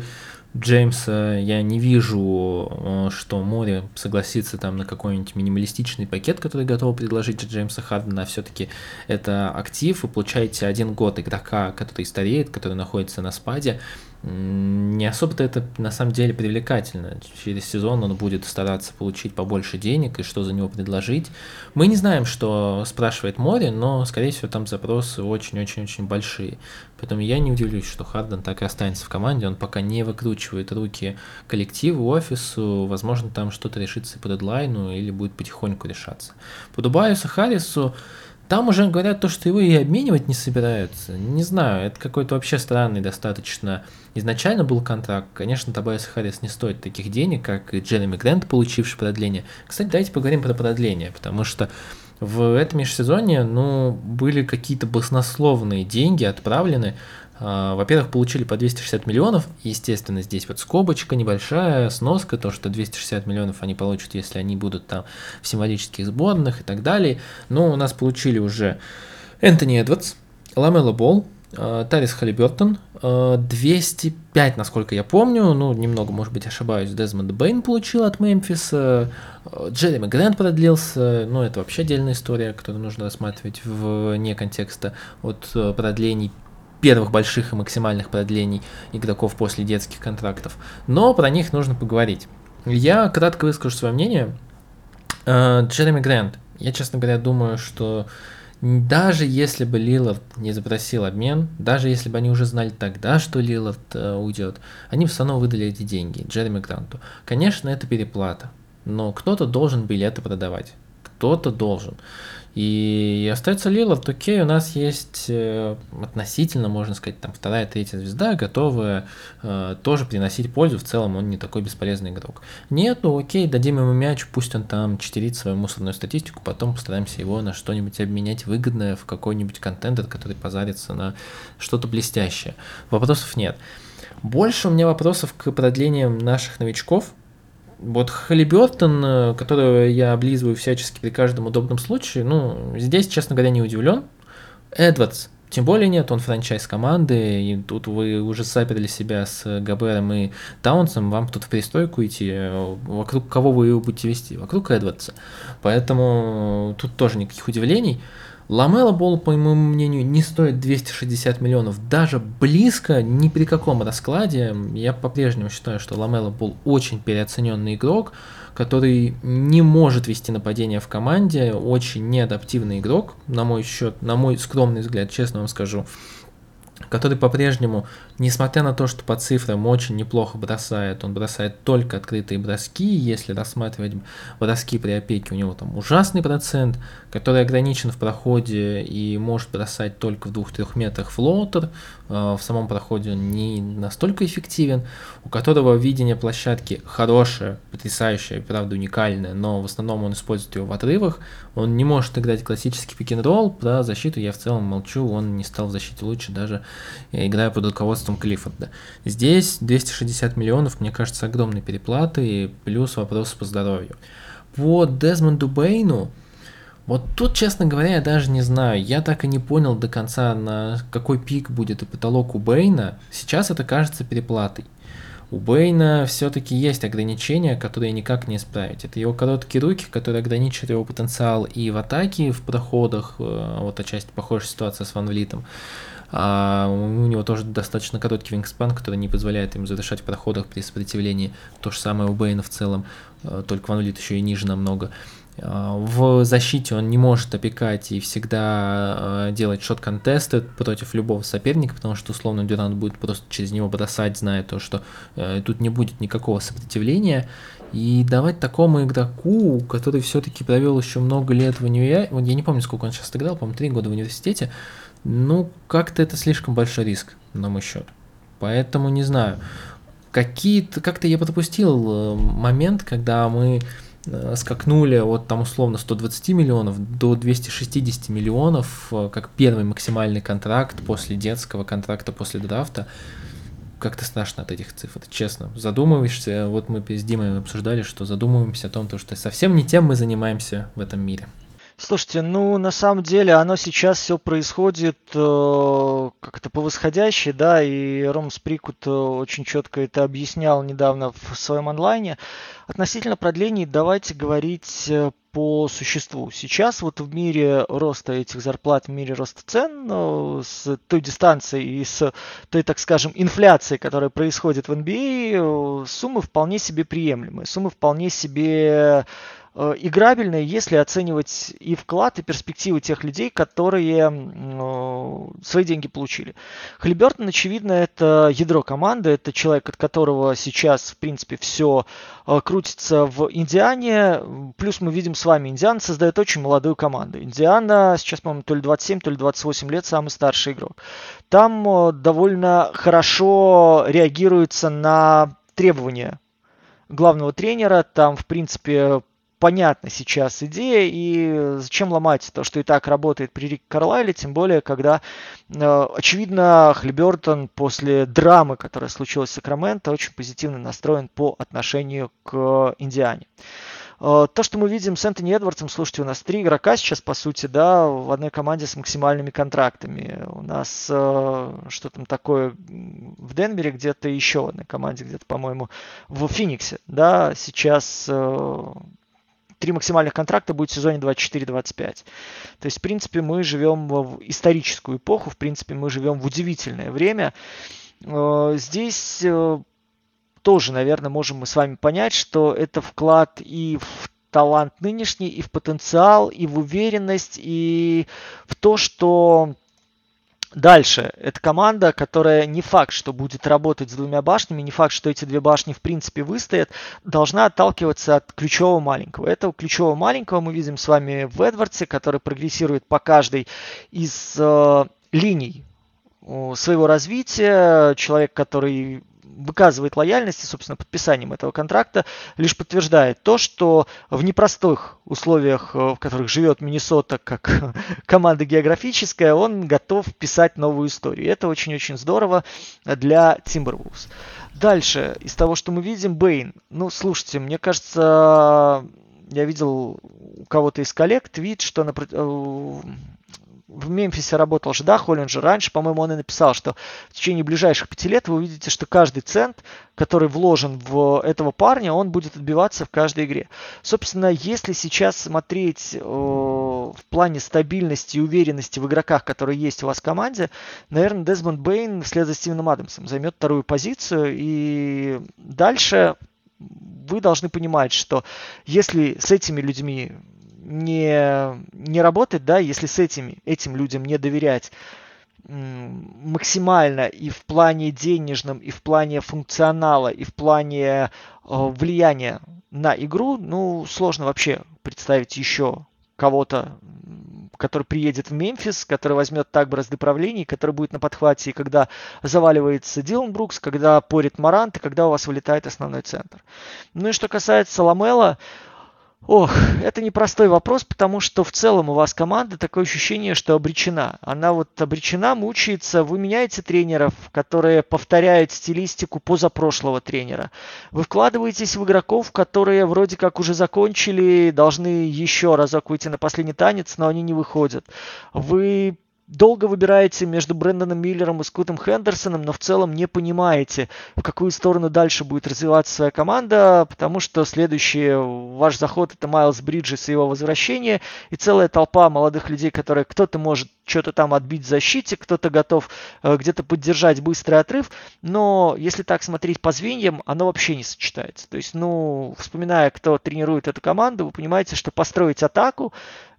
Speaker 2: Джеймса я не вижу, э, что море согласится там на какой-нибудь минималистичный пакет, который готов предложить Джеймса Хардена, все-таки это актив, вы получаете один год игрока, который стареет, который находится на спаде, не особо-то это на самом деле привлекательно. Через сезон он будет стараться получить побольше денег и что за него предложить. Мы не знаем, что спрашивает море, но, скорее всего, там запросы очень-очень-очень большие. Поэтому я не удивлюсь, что Харден так и останется в команде. Он пока не выкручивает руки коллективу, офису. Возможно, там что-то решится по дедлайну или будет потихоньку решаться. По Дубайусу Харрису там уже говорят то, что его и обменивать не собираются. Не знаю, это какой-то вообще странный достаточно. Изначально был контракт. Конечно, Табайс Харрис не стоит таких денег, как и Джереми Грэнт, получивший продление. Кстати, давайте поговорим про продление, потому что в этом межсезонье, ну, были какие-то баснословные деньги отправлены во-первых, получили по 260 миллионов, естественно, здесь вот скобочка небольшая, сноска, то, что 260 миллионов они получат, если они будут там в символических сборных и так далее. Но у нас получили уже Энтони Эдвардс, Ламела Болл, а, Тарис Халибертон, 205, а, насколько я помню, ну, немного, может быть, ошибаюсь, Дезмонд Бейн получил от Мемфиса, Джереми Грэнт продлился, ну, это вообще отдельная история, которую нужно рассматривать вне контекста от продлений первых больших и максимальных продлений игроков после детских контрактов, но про них нужно поговорить. Я кратко выскажу свое мнение. Э, Джереми Грант. Я, честно говоря, думаю, что даже если бы Лилард не запросил обмен, даже если бы они уже знали тогда, что Лилард э, уйдет, они все равно выдали эти деньги Джереми Гранту. Конечно, это переплата, но кто-то должен билеты продавать. Кто-то должен. И остается Лилард, окей, у нас есть э, относительно, можно сказать, там вторая, третья звезда, готовая э, тоже приносить пользу, в целом он не такой бесполезный игрок. Нет, ну окей, дадим ему мяч, пусть он там читерит свою мусорную статистику, потом постараемся его на что-нибудь обменять выгодное в какой-нибудь контент, который позарится на что-то блестящее. Вопросов нет. Больше у меня вопросов к продлениям наших новичков, вот Халибертон, э, которого я облизываю всячески при каждом удобном случае, ну, здесь, честно говоря, не удивлен. Эдвардс, тем более нет, он франчайз команды, и тут вы уже заперли себя с Габером и Таунсом, вам тут в перестройку идти, вокруг кого вы его будете вести? Вокруг Эдвардса. Поэтому тут тоже никаких удивлений. Ламела Бол, по моему мнению, не стоит 260 миллионов. Даже близко, ни при каком раскладе. Я по-прежнему считаю, что Ламела Бол очень переоцененный игрок, который не может вести нападение в команде, очень неадаптивный игрок, на мой счет, на мой скромный взгляд, честно вам скажу который по-прежнему, несмотря на то, что по цифрам очень неплохо бросает, он бросает только открытые броски, если рассматривать броски при опеке, у него там ужасный процент, который ограничен в проходе и может бросать только в 2-3 метрах флотер, э, в самом проходе он не настолько эффективен, у которого видение площадки хорошее, потрясающее, правда уникальное, но в основном он использует его в отрывах, он не может играть классический пик-н-ролл, про защиту я в целом молчу, он не стал в защите лучше даже играя под руководством Клиффорда. Здесь 260 миллионов, мне кажется, огромной переплаты, и плюс вопрос по здоровью. По Дезмонду Бейну, вот тут, честно говоря, я даже не знаю. Я так и не понял до конца, на какой пик будет и потолок у Бейна. Сейчас это кажется переплатой. У Бейна все-таки есть ограничения, которые никак не исправить. Это его короткие руки, которые ограничивают его потенциал и в атаке, и в проходах. Э, вот отчасти похожая ситуация с Ван Влитом. А у него тоже достаточно короткий вингспан, который не позволяет ему завершать в проходах при сопротивлении. То же самое у Бейна в целом, э, только Ван Влит еще и ниже намного. А, в защите он не может опекать и всегда э, делать шот-контесты против любого соперника, потому что условно Дюрант будет просто через него бросать, зная то, что э, тут не будет никакого сопротивления. И давать такому игроку, который все-таки провел еще много лет в университете, я не помню, сколько он сейчас играл, по-моему, три года в университете, ну, как-то это слишком большой риск, на мой счет. Поэтому не знаю. Какие-то, как-то я пропустил э, момент, когда мы э, скакнули от там условно 120 миллионов до 260 миллионов, э, как первый максимальный контракт после детского контракта, после драфта. как-то страшно от этих цифр, честно. Задумываешься, вот мы с Димой обсуждали, что задумываемся о том, что совсем не тем мы занимаемся в этом мире.
Speaker 1: Слушайте, ну на самом деле оно сейчас все происходит э, как-то по восходящей, да, и Ром Сприкут э, очень четко это объяснял недавно в своем онлайне. Относительно продлений давайте говорить э, по существу. Сейчас вот в мире роста этих зарплат, в мире роста цен, ну, с той дистанцией и с той, так скажем, инфляцией, которая происходит в NBA, э, суммы вполне себе приемлемые, суммы вполне себе Э, играбельной, если оценивать и вклад, и перспективы тех людей, которые э, свои деньги получили. Хлебертон, очевидно, это ядро команды, это человек, от которого сейчас, в принципе, все э, крутится в Индиане. Плюс мы видим с вами, Индиана создает очень молодую команду. Индиана сейчас, по-моему, то ли 27, то ли 28 лет, самый старший игрок. Там довольно хорошо реагируется на требования главного тренера. Там, в принципе, понятна сейчас идея, и зачем ломать то, что и так работает при Рике Карлайле, тем более, когда, э, очевидно, Хлебертон после драмы, которая случилась в Сакраменто, очень позитивно настроен по отношению к Индиане. Э, то, что мы видим с Энтони Эдвардсом, слушайте, у нас три игрока сейчас, по сути, да, в одной команде с максимальными контрактами. У нас э, что там такое в Денвере, где-то еще в одной команде, где-то, по-моему, в Фениксе, да, сейчас три максимальных контракта будет в сезоне 24-25. То есть, в принципе, мы живем в историческую эпоху, в принципе, мы живем в удивительное время. Э, здесь э, тоже, наверное, можем мы с вами понять, что это вклад и в талант нынешний, и в потенциал, и в уверенность, и в то, что Дальше. Это команда, которая не факт, что будет работать с двумя башнями, не факт, что эти две башни в принципе выстоят, должна отталкиваться от ключевого маленького. Этого ключевого маленького мы видим с вами в Эдвардсе, который прогрессирует по каждой из э, линий своего развития. Человек, который выказывает лояльность и, собственно, подписанием этого контракта лишь подтверждает то, что в непростых условиях, э, в которых живет Миннесота как команда географическая, он готов писать новую историю. Это очень-очень здорово для Timberwolves. Дальше, из того, что мы видим, Бейн. Ну, слушайте, мне кажется, я видел у кого-то из коллег твит, что на, э, в Мемфисе работал же, да, Холлинджер. Раньше, по-моему, он и написал, что в течение ближайших пяти лет вы увидите, что каждый цент, который вложен в этого парня, он будет отбиваться в каждой игре. Собственно, если сейчас смотреть э, в плане стабильности и уверенности в игроках, которые есть у вас в команде, наверное, Дезмонд Бейн вслед за Стивеном Адамсом займет вторую позицию. И дальше вы должны понимать, что если с этими людьми не, не работать, да, если с этими, этим людям не доверять максимально и в плане денежном, и в плане функционала, и в плане э, влияния на игру, ну, сложно вообще представить еще кого-то, который приедет в Мемфис, который возьмет так бразды правлений, который будет на подхвате, когда заваливается Дилан Брукс, когда порит Марант, и когда у вас вылетает основной центр. Ну и что касается Ламела, Ох, это непростой вопрос, потому что в целом у вас команда такое ощущение, что обречена. Она вот обречена, мучается. Вы меняете тренеров, которые повторяют стилистику позапрошлого тренера. Вы вкладываетесь в игроков, которые вроде как уже закончили, должны еще разок выйти на последний танец, но они не выходят. Вы долго выбираете между Брэндоном Миллером и Скутом Хендерсоном, но в целом не понимаете, в какую сторону дальше будет развиваться своя команда, потому что следующий ваш заход это Майлз Бриджес и его возвращение, и целая толпа молодых людей, которые кто-то может что-то там отбить в защите, кто-то готов э, где-то поддержать быстрый отрыв, но если так смотреть по звеньям, оно вообще не сочетается. То есть, ну, вспоминая, кто тренирует эту команду, вы понимаете, что построить атаку,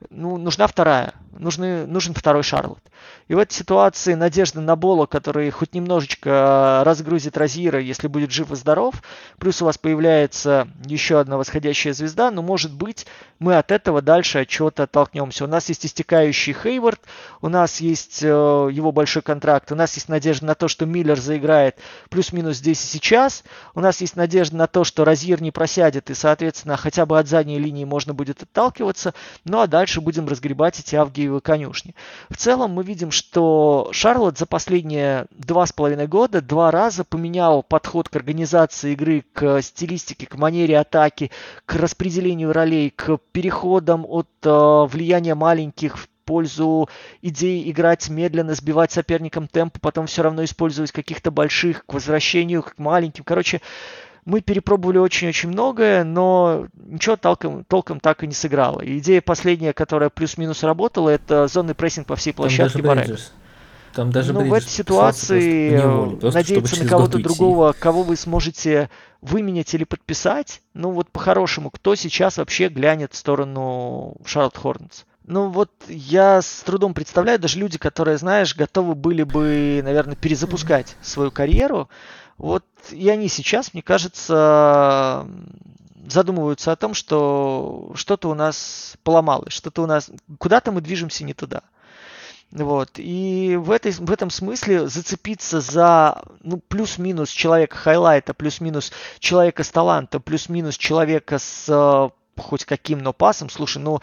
Speaker 1: ну, нужна вторая, нужны, нужен второй Шарлот. И в этой ситуации надежда на Бола, который хоть немножечко разгрузит Розира, если будет жив и здоров, плюс у вас появляется еще одна восходящая звезда, но может быть мы от этого дальше от чего-то оттолкнемся. У нас есть истекающий Хейвард, у нас есть э, его большой контракт, у нас есть надежда на то, что Миллер заиграет плюс-минус здесь и сейчас, у нас есть надежда на то, что Розьер не просядет, и, соответственно, хотя бы от задней линии можно будет отталкиваться, ну а дальше будем разгребать эти авгиевы конюшни. В целом мы видим, что Шарлот за последние два с половиной года два раза поменял подход к организации игры, к стилистике, к манере атаки, к распределению ролей, к переходам от э, влияния маленьких в пользу идеи играть медленно, сбивать соперникам темп, потом все равно использовать каких-то больших к возвращению к маленьким. Короче, мы перепробовали очень-очень многое, но ничего толком, толком так и не сыграло. И идея последняя, которая плюс-минус работала, это зонный прессинг по всей площадке Баррегас.
Speaker 2: Там даже
Speaker 1: ну, в этой ситуации неволе, просто, надеяться на кого-то другого, кого вы сможете выменять или подписать, ну вот по-хорошему, кто сейчас вообще глянет в сторону Шарлотт Хорнетс? Ну вот я с трудом представляю, даже люди, которые, знаешь, готовы были бы, наверное, перезапускать свою карьеру, вот и они сейчас, мне кажется, задумываются о том, что что-то у нас поломалось, что-то у нас, куда-то мы движемся не туда. Вот. И в, этой, в этом смысле зацепиться за ну, плюс-минус человека хайлайта, плюс-минус человека с таланта, плюс-минус человека с э, хоть каким, но пасом. Слушай, ну,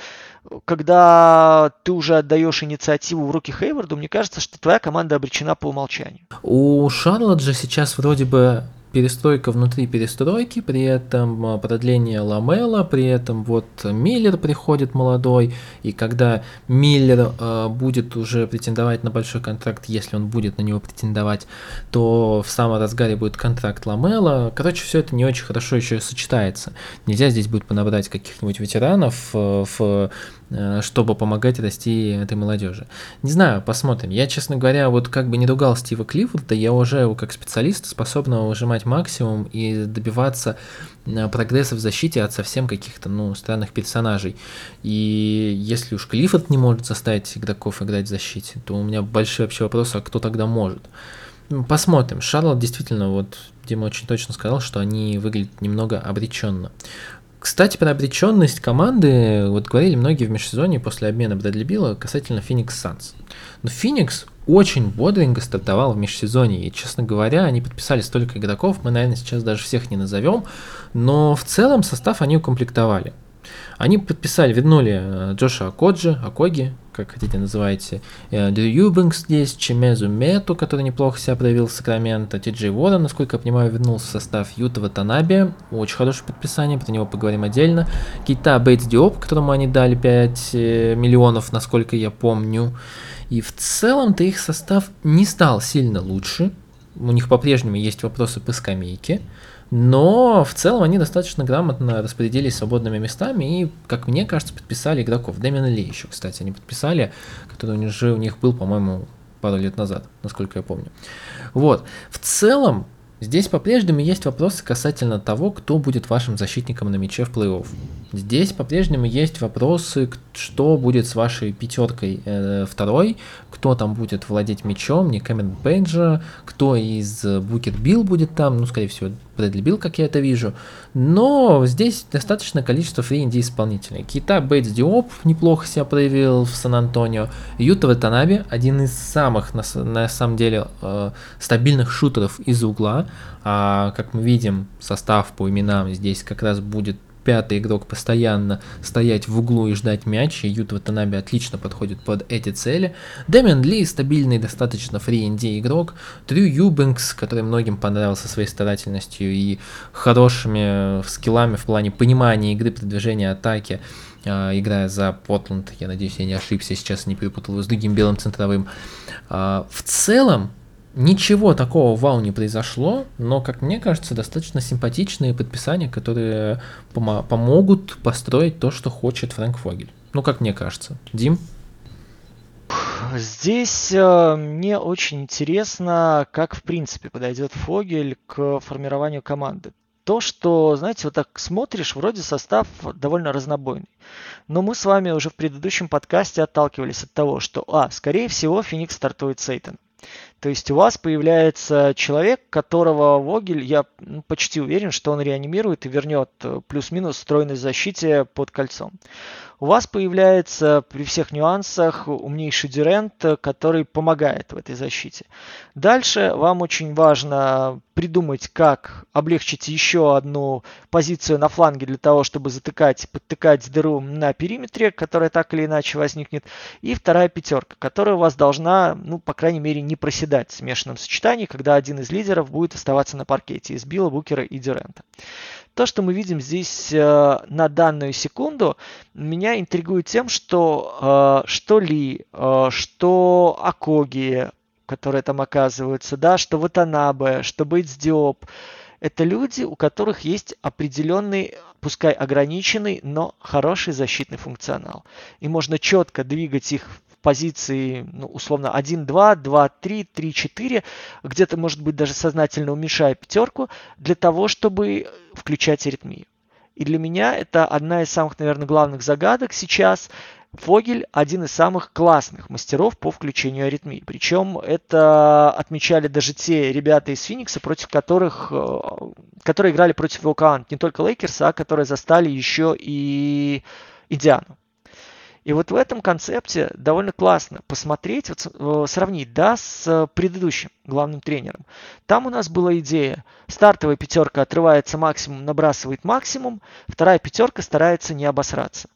Speaker 1: когда ты уже отдаешь инициативу в руки Хейварду, мне кажется, что твоя команда обречена по умолчанию.
Speaker 2: У Шарлот же сейчас вроде бы перестройка внутри перестройки, при этом а, продление Ламела, при этом вот Миллер приходит молодой, и когда Миллер э, будет уже претендовать на большой контракт, если он будет на него претендовать, то в самом разгаре будет контракт Ламела. Короче, все это не очень хорошо еще сочетается. Нельзя здесь будет понабрать каких-нибудь ветеранов э, в чтобы помогать расти этой молодежи. Не знаю, посмотрим. Я, честно говоря, вот как бы не ругал Стива Клиффорда, я уважаю его как специалиста, способного выжимать максимум и добиваться э, прогресса в защите от совсем каких-то, ну, странных персонажей. И если уж Клиффорд не может заставить игроков играть в защите, то у меня большой вообще вопрос, а кто тогда может? Посмотрим. Шарлот действительно, вот Дима очень точно сказал, что они выглядят немного обреченно. Кстати, про обреченность команды, вот говорили многие в межсезонье после обмена Брэдли Билла касательно Феникс Санс. Но Феникс очень бодренько стартовал в межсезонье, и, честно говоря, они подписали столько игроков, мы, наверное, сейчас даже всех не назовем, но в целом состав они укомплектовали. Они подписали, вернули э, Джоша Акоджи, Акоги, как хотите называйте, э, Дрю Юбинг здесь, Чемезу Мету, который неплохо себя проявил в Сакраменто, Ти Джей Уоррен, насколько я понимаю, вернулся в состав Юта Ватанаби, очень хорошее подписание, про него поговорим отдельно, Кита Бейтс Диоп, которому они дали 5 э, миллионов, насколько я помню, и в целом-то их состав не стал сильно лучше, у них по-прежнему есть вопросы по скамейке, но в целом они достаточно грамотно распределились свободными местами и, как мне кажется, подписали игроков. Дэмина Ли еще, кстати, они подписали, который у них, же, у них был, по-моему, пару лет назад, насколько я помню. Вот. В целом, Здесь по-прежнему есть вопросы касательно того, кто будет вашим защитником на мяче в плей-офф. Здесь по-прежнему есть вопросы, что будет с вашей пятеркой э, второй, кто там будет владеть мячом, не Кэмерон Пейджа, кто из Букет Билл будет там, ну, скорее всего, Брэдли Билл, как я это вижу. Но здесь достаточно количество фри исполнителей. Кита Бейтс Диоп неплохо себя проявил в Сан-Антонио. Юта Ватанаби, один из самых, на, на самом деле, э, стабильных шутеров из угла. А, как мы видим, состав по именам здесь как раз будет пятый игрок постоянно стоять в углу и ждать мяч, и Юта Ватанаби отлично подходит под эти цели. Дэмиан Ли стабильный, достаточно фри игрок. Дрю Юбенкс, который многим понравился своей старательностью и хорошими скиллами в плане понимания игры, продвижения атаки а, играя за Портленд, я надеюсь, я не ошибся, сейчас не перепутал его с другим белым центровым. А, в целом, Ничего такого вау не произошло, но, как мне кажется, достаточно симпатичные подписания, которые пом- помогут построить то, что хочет Фрэнк Фогель. Ну, как мне кажется. Дим?
Speaker 1: Здесь э, мне очень интересно, как в принципе подойдет Фогель к формированию команды. То, что, знаете, вот так смотришь, вроде состав довольно разнобойный. Но мы с вами уже в предыдущем подкасте отталкивались от того, что, а, скорее всего, Феникс стартует Сейтон. То есть у вас появляется человек, которого Вогель, я ну, почти уверен, что он реанимирует и вернет э, плюс-минус стройной защите под кольцом у вас появляется при всех нюансах умнейший дюрент, который помогает в этой защите. Дальше вам очень важно придумать, как облегчить еще одну позицию на фланге для того, чтобы затыкать, подтыкать дыру на периметре, которая так или иначе возникнет. И вторая пятерка, которая у вас должна, ну, по крайней мере, не проседать в смешанном сочетании, когда один из лидеров будет оставаться на паркете из Билла, Букера и Дюрента. То, что мы видим здесь э, на данную секунду, меня интригует тем, что э, что Ли, э, что Акоги, которые там оказываются, да, что Ватанабе, что Бейтс Диоп, это люди, у которых есть определенный, пускай ограниченный, но хороший защитный функционал. И можно четко двигать их позиции, ну, условно, 1-2, 2-3, 3-4, где-то, может быть, даже сознательно уменьшая пятерку, для того, чтобы включать аритмию. И для меня это одна из самых, наверное, главных загадок сейчас. Фогель один из самых классных мастеров по включению аритмии. Причем это отмечали даже те ребята из Феникса, против которых, э, которые играли против Вулкан, не только Лейкерса, а которые застали еще и Индиану. И вот в этом концепте довольно классно посмотреть, вот, э, сравнить, да, с предыдущим главным тренером. Там у нас была идея, стартовая пятерка отрывается максимум, набрасывает максимум, вторая пятерка старается не обосраться.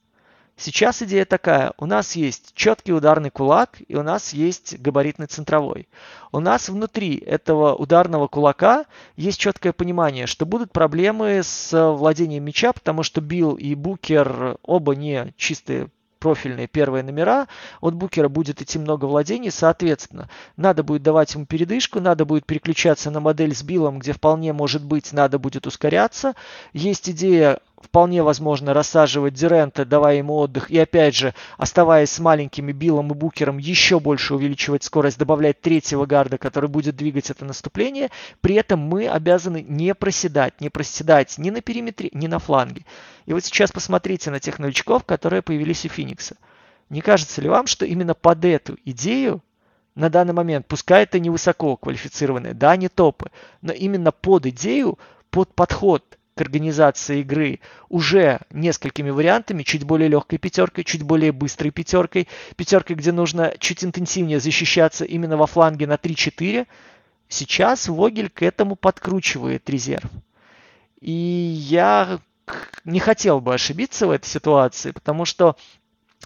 Speaker 1: Сейчас идея такая. У нас есть четкий ударный кулак и у нас есть габаритный центровой. У нас внутри этого ударного кулака есть четкое понимание, что будут проблемы с владением мяча, потому что Билл и Букер оба не чистые профильные первые номера, от Букера будет идти много владений, соответственно, надо будет давать ему передышку, надо будет переключаться на модель с Биллом, где вполне может быть надо будет ускоряться. Есть идея вполне возможно рассаживать Дюрента, давая ему отдых, и опять же, оставаясь с маленькими Биллом и Букером, еще больше увеличивать скорость, добавлять третьего гарда, который будет двигать это наступление. При этом мы обязаны не проседать, не проседать ни на периметре, ни на фланге. И вот сейчас посмотрите на тех новичков, которые появились у Феникса. Не кажется ли вам, что именно под эту идею на данный момент, пускай это не высоко квалифицированные, да, не топы, но именно под идею, под подход – к организации игры уже несколькими вариантами, чуть более легкой пятеркой, чуть более быстрой пятеркой, пятеркой, где нужно чуть интенсивнее защищаться именно во фланге на 3-4. Сейчас Вогель к этому подкручивает резерв. И я не хотел бы ошибиться в этой ситуации, потому что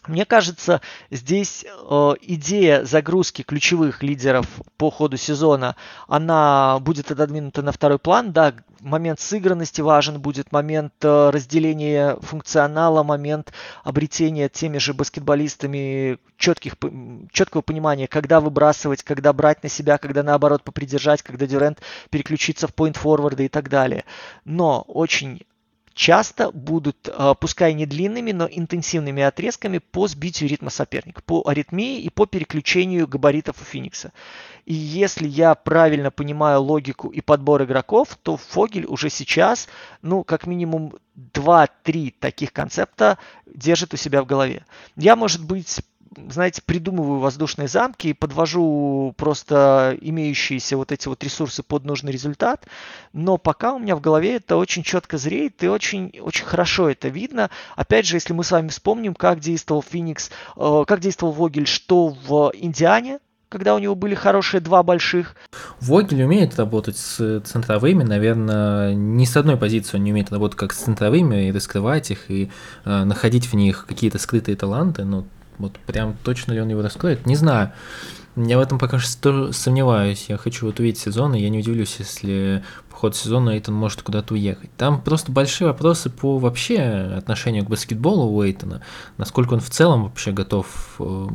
Speaker 1: мне кажется, здесь э, идея загрузки ключевых лидеров по ходу сезона, она будет отодвинута на второй план. Да, момент сыгранности важен будет, момент э, разделения функционала, момент обретения теми же баскетболистами четких, четкого понимания, когда выбрасывать, когда брать на себя, когда наоборот попридержать, когда Дюрент переключиться в point-форварда и так далее. Но очень часто будут, а, пускай не длинными, но интенсивными отрезками по сбитию ритма соперника, по аритмии и по переключению габаритов у Феникса. И если я правильно понимаю логику и подбор игроков, то Фогель уже сейчас, ну, как минимум 2-3 таких концепта держит у себя в голове. Я, может быть, знаете, придумываю воздушные замки и подвожу просто имеющиеся вот эти вот ресурсы под нужный результат, но пока у меня в голове это очень четко зреет и очень, очень хорошо это видно. Опять же, если мы с вами вспомним, как действовал Феникс, э, как действовал Вогель, что в Индиане, когда у него были хорошие два больших.
Speaker 2: Вогель умеет работать с центровыми, наверное, не с одной позиции он не умеет работать как с центровыми и раскрывать их, и э, находить в них какие-то скрытые таланты, но вот прям точно ли он его раскроет, не знаю. Я в этом пока что сомневаюсь. Я хочу вот увидеть сезон, и я не удивлюсь, если по ходу сезона Эйтон может куда-то уехать. Там просто большие вопросы по вообще отношению к баскетболу у Эйтона. Насколько он в целом вообще готов э,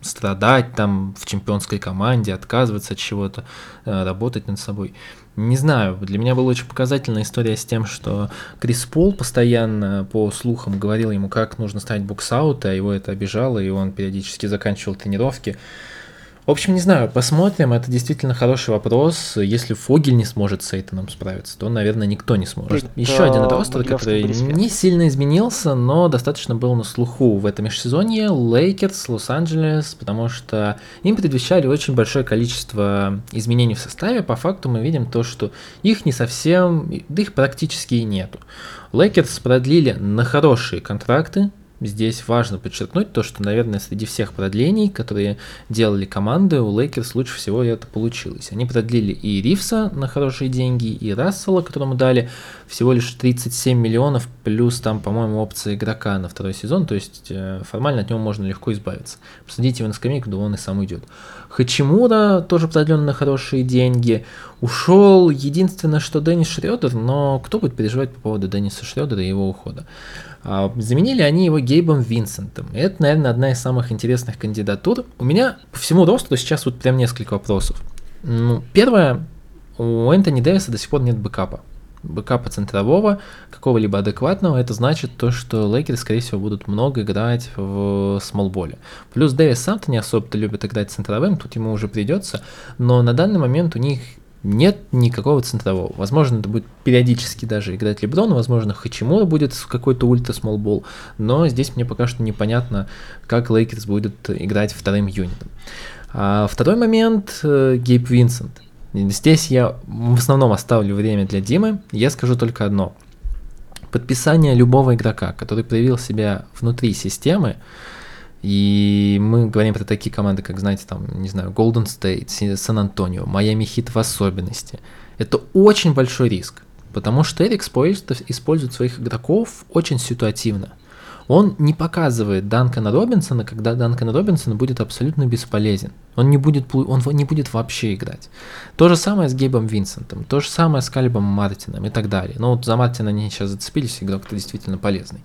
Speaker 2: страдать там в чемпионской команде, отказываться от чего-то, э, работать над собой. Не знаю, для меня была очень показательная история с тем, что Крис Пол постоянно по слухам говорил ему, как нужно ставить боксаут, а его это обижало, и он периодически заканчивал тренировки В общем, не знаю, посмотрим. Это действительно хороший вопрос. Если Фогель не сможет с Эйтоном справиться, то, наверное, никто не сможет. Это Еще один ростер, который не сильно изменился, но достаточно был на слуху в этом межсезонье. Лейкерс, Лос-Анджелес, потому что им предвещали очень большое количество изменений в составе. По факту мы видим то, что их не совсем, да их практически и нету. Лейкерс продлили на хорошие контракты, Здесь важно подчеркнуть то, что, наверное, среди всех продлений, которые делали команды, у Лейкерс лучше всего это получилось. Они продлили и Ривса на хорошие деньги, и Рассела, которому дали всего лишь 37 миллионов, плюс там, по-моему, опция игрока на второй сезон, то есть э, формально от него можно легко избавиться. Посадите его на скамейку, да он и сам уйдет. Хачимура тоже продлен на хорошие деньги. Ушел единственное, что Деннис Шредер, но кто будет переживать по поводу Денниса Шредера и его ухода? А, заменили они его Гейбом Винсентом. И это, наверное, одна из самых интересных кандидатур. У меня по всему росту сейчас вот прям несколько вопросов. Ну, первое, у Энтони Дэвиса до сих пор нет бэкапа. Бэкапа центрового, какого-либо адекватного, это значит то, что Лейкеры, скорее всего, будут много играть в смолболе. Плюс Дэвис сам-то не особо-то любит играть центровым, тут ему уже придется, но на данный момент у них нет никакого центрового. Возможно, это будет периодически даже играть Леброн, возможно, Хачимура будет какой-то ультра смолбол, но здесь мне пока что непонятно, как Лейкерс будет играть вторым юнитом. А второй момент э, Гейб Винсент. Здесь я в основном оставлю время для Димы, я скажу только одно. Подписание любого игрока, который проявил себя внутри системы, и мы говорим про такие команды, как, знаете, там, не знаю, Golden State, Сан-Антонио, Майами Хит в особенности. Это очень большой риск, потому что Эрик Спойльстов использует своих игроков очень ситуативно. Он не показывает Данкана Робинсона, когда Данкан Робинсон будет абсолютно бесполезен. Он не будет, он не будет вообще играть. То же самое с Гейбом Винсентом, то же самое с Калибом Мартином и так далее. Но вот за Мартина они сейчас зацепились, игрок-то действительно полезный.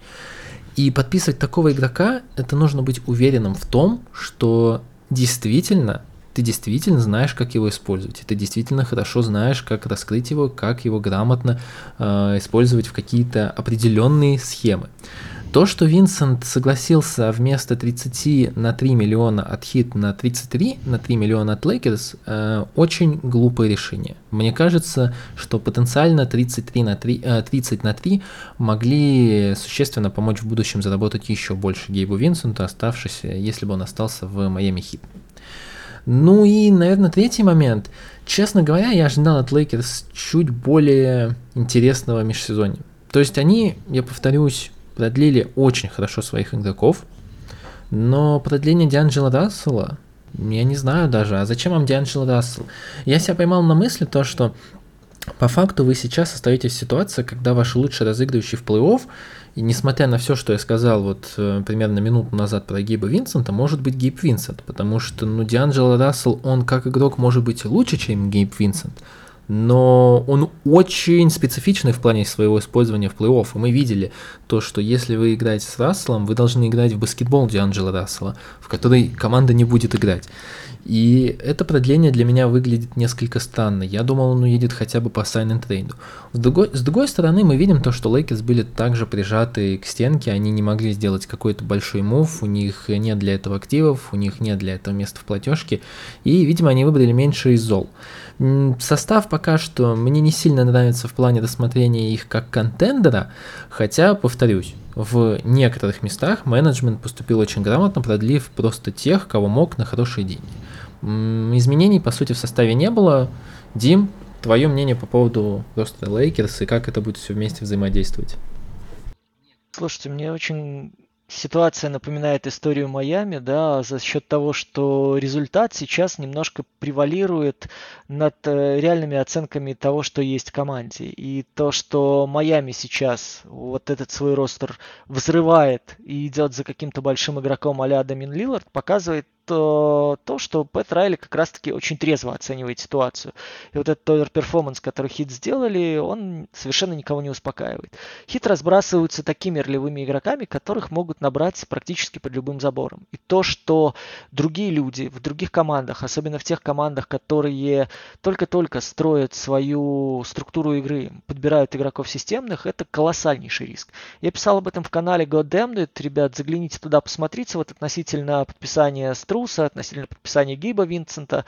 Speaker 2: И подписывать такого игрока, это нужно быть уверенным в том, что действительно ты действительно знаешь, как его использовать, ты действительно хорошо знаешь, как раскрыть его, как его грамотно э, использовать в какие-то определенные схемы. То, что Винсент согласился вместо 30 на 3 миллиона от Хит на 33 на 3 миллиона от Лейкерс, э, очень глупое решение. Мне кажется, что потенциально 33 на 3, э, 30 на 3 могли существенно помочь в будущем заработать еще больше Гейбу Винсенту, оставшись, если бы он остался в Майами Хит. Ну и, наверное, третий момент. Честно говоря, я ожидал от Лейкерс чуть более интересного межсезонья. То есть они, я повторюсь, продлили очень хорошо своих игроков, но продление Дианджела Рассела, я не знаю даже, а зачем вам Дианджело Рассел? Я себя поймал на мысли то, что по факту вы сейчас остаетесь в ситуации, когда ваш лучший разыгрывающий в плей-офф, и несмотря на все, что я сказал вот э, примерно минуту назад про Гейба Винсента, может быть Гейб Винсент, потому что ну Дианджело Рассел, он как игрок может быть лучше, чем Гейб Винсент, но он очень специфичный в плане своего использования в плей-офф. И мы видели то, что если вы играете с Расселом, вы должны играть в баскетбол Дианджела Рассела, в который команда не будет играть. И это продление для меня выглядит несколько странно. Я думал, он уедет хотя бы по sign-and-trade'у. С другой, с другой стороны, мы видим то, что Лейкерс были также прижаты к стенке, они не могли сделать какой-то большой move, у них нет для этого активов, у них нет для этого места в платежке, и, видимо, они выбрали меньше из зол. Состав пока что мне не сильно нравится в плане рассмотрения их как контендера, хотя, повторюсь, в некоторых местах менеджмент поступил очень грамотно, продлив просто тех, кого мог на хорошие деньги. Изменений, по сути, в составе не было. Дим, твое мнение по поводу просто Лейкерс и как это будет все вместе взаимодействовать?
Speaker 1: Слушайте, мне очень ситуация напоминает историю Майами, да, за счет того, что результат сейчас немножко превалирует над э, реальными оценками того, что есть в команде. И то, что Майами сейчас вот этот свой ростер взрывает и идет за каким-то большим игроком а-ля Дэмиан Лиллард, показывает то, то, что Пэт Райли как раз-таки очень трезво оценивает ситуацию. И вот этот overperformance, который Хит сделали, он совершенно никого не успокаивает. Хит разбрасываются такими ролевыми игроками, которых могут набрать практически под любым забором. И то, что другие люди в других командах, особенно в тех командах, которые только-только строят свою структуру игры, подбирают игроков системных, это колоссальнейший риск. Я писал об этом в канале God Damned. Ребят, загляните туда, посмотрите вот относительно подписания стру Бруса, относительно подписания Гейба Винсента.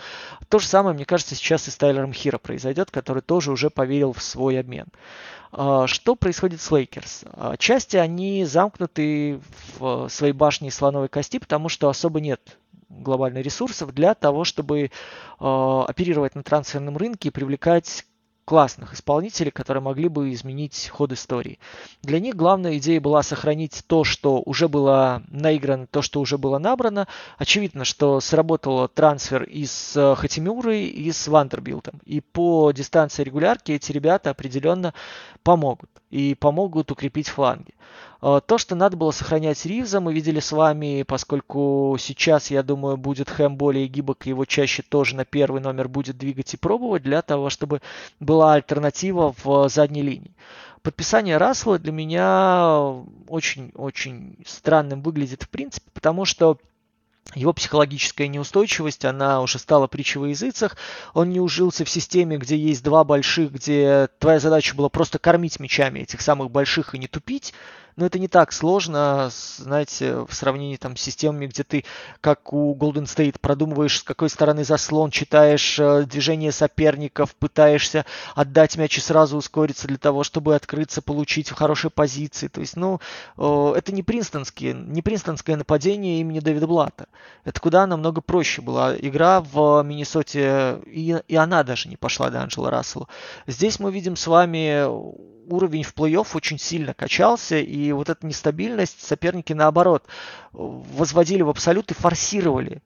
Speaker 1: То же самое, мне кажется, сейчас и с Тайлером Хиро произойдет, который тоже уже поверил в свой обмен. А, что происходит с Лейкерс? Отчасти они замкнуты в своей башне из слоновой кости, потому что особо нет глобальных ресурсов для того, чтобы оперировать на трансферном рынке и привлекать классных исполнителей, которые могли бы изменить ход истории. Для них главная идея была сохранить то, что уже было наиграно, то, что уже было набрано. Очевидно, что сработал трансфер из э, Хачимуры и с Вандербилтом. И по дистанции регулярки эти ребята определенно помогут. И помогут укрепить фланги. Э, то, что надо было сохранять Ривза, мы видели с вами, поскольку сейчас, я думаю, будет Хэм более гибок, его чаще тоже на первый номер будет двигать и пробовать для того, чтобы была альтернатива в задней линии. Подписание Рассела для меня очень-очень странным выглядит в принципе, потому что его психологическая неустойчивость, она уже стала притчей во языцах. Он не ужился в системе, где есть два больших, где твоя задача была просто кормить мячами этих самых больших и не тупить но это не так сложно, знаете, в сравнении там с системами, где ты, как у Golden State, продумываешь, с какой стороны заслон, читаешь э, движение соперников, пытаешься отдать мяч и сразу ускориться для того, чтобы открыться, получить в хорошей позиции. То есть, ну, э, это не принстонские, не принстонское нападение имени Дэвида Блата. Это куда намного проще была игра в Миннесоте, и, и она даже не пошла до Анджела Расселу. Здесь мы видим с вами уровень в плей-офф очень сильно качался, и вот эта нестабильность соперники, наоборот, возводили в абсолют и форсировали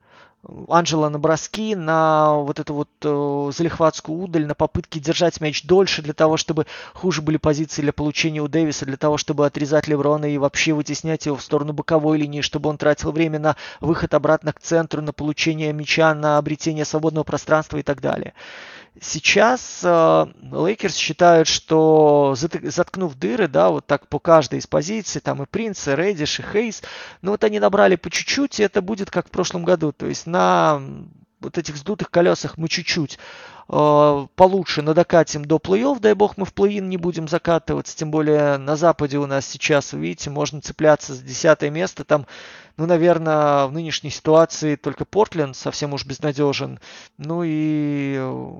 Speaker 1: Анджела на броски, на вот эту вот э, залихватскую удаль, на попытки держать мяч дольше для того, чтобы хуже были позиции для получения у Дэвиса, для того, чтобы отрезать Леброна и вообще вытеснять его в сторону боковой линии, чтобы он тратил время на выход обратно к центру, на получение мяча, на обретение свободного пространства и так далее. Сейчас э, Лейкерс считают, что заткнув дыры, да, вот так по каждой из позиций, там и Принц, и Редиш, и Хейс, ну вот они набрали по чуть-чуть, и это будет как в прошлом году. То есть на вот этих сдутых колесах мы чуть-чуть э, получше надо докатим до плей-офф, дай бог мы в плей-ин не будем закатываться, тем более на Западе у нас сейчас, видите, можно цепляться за десятое место, там, ну, наверное, в нынешней ситуации только Портленд совсем уж безнадежен, ну и э,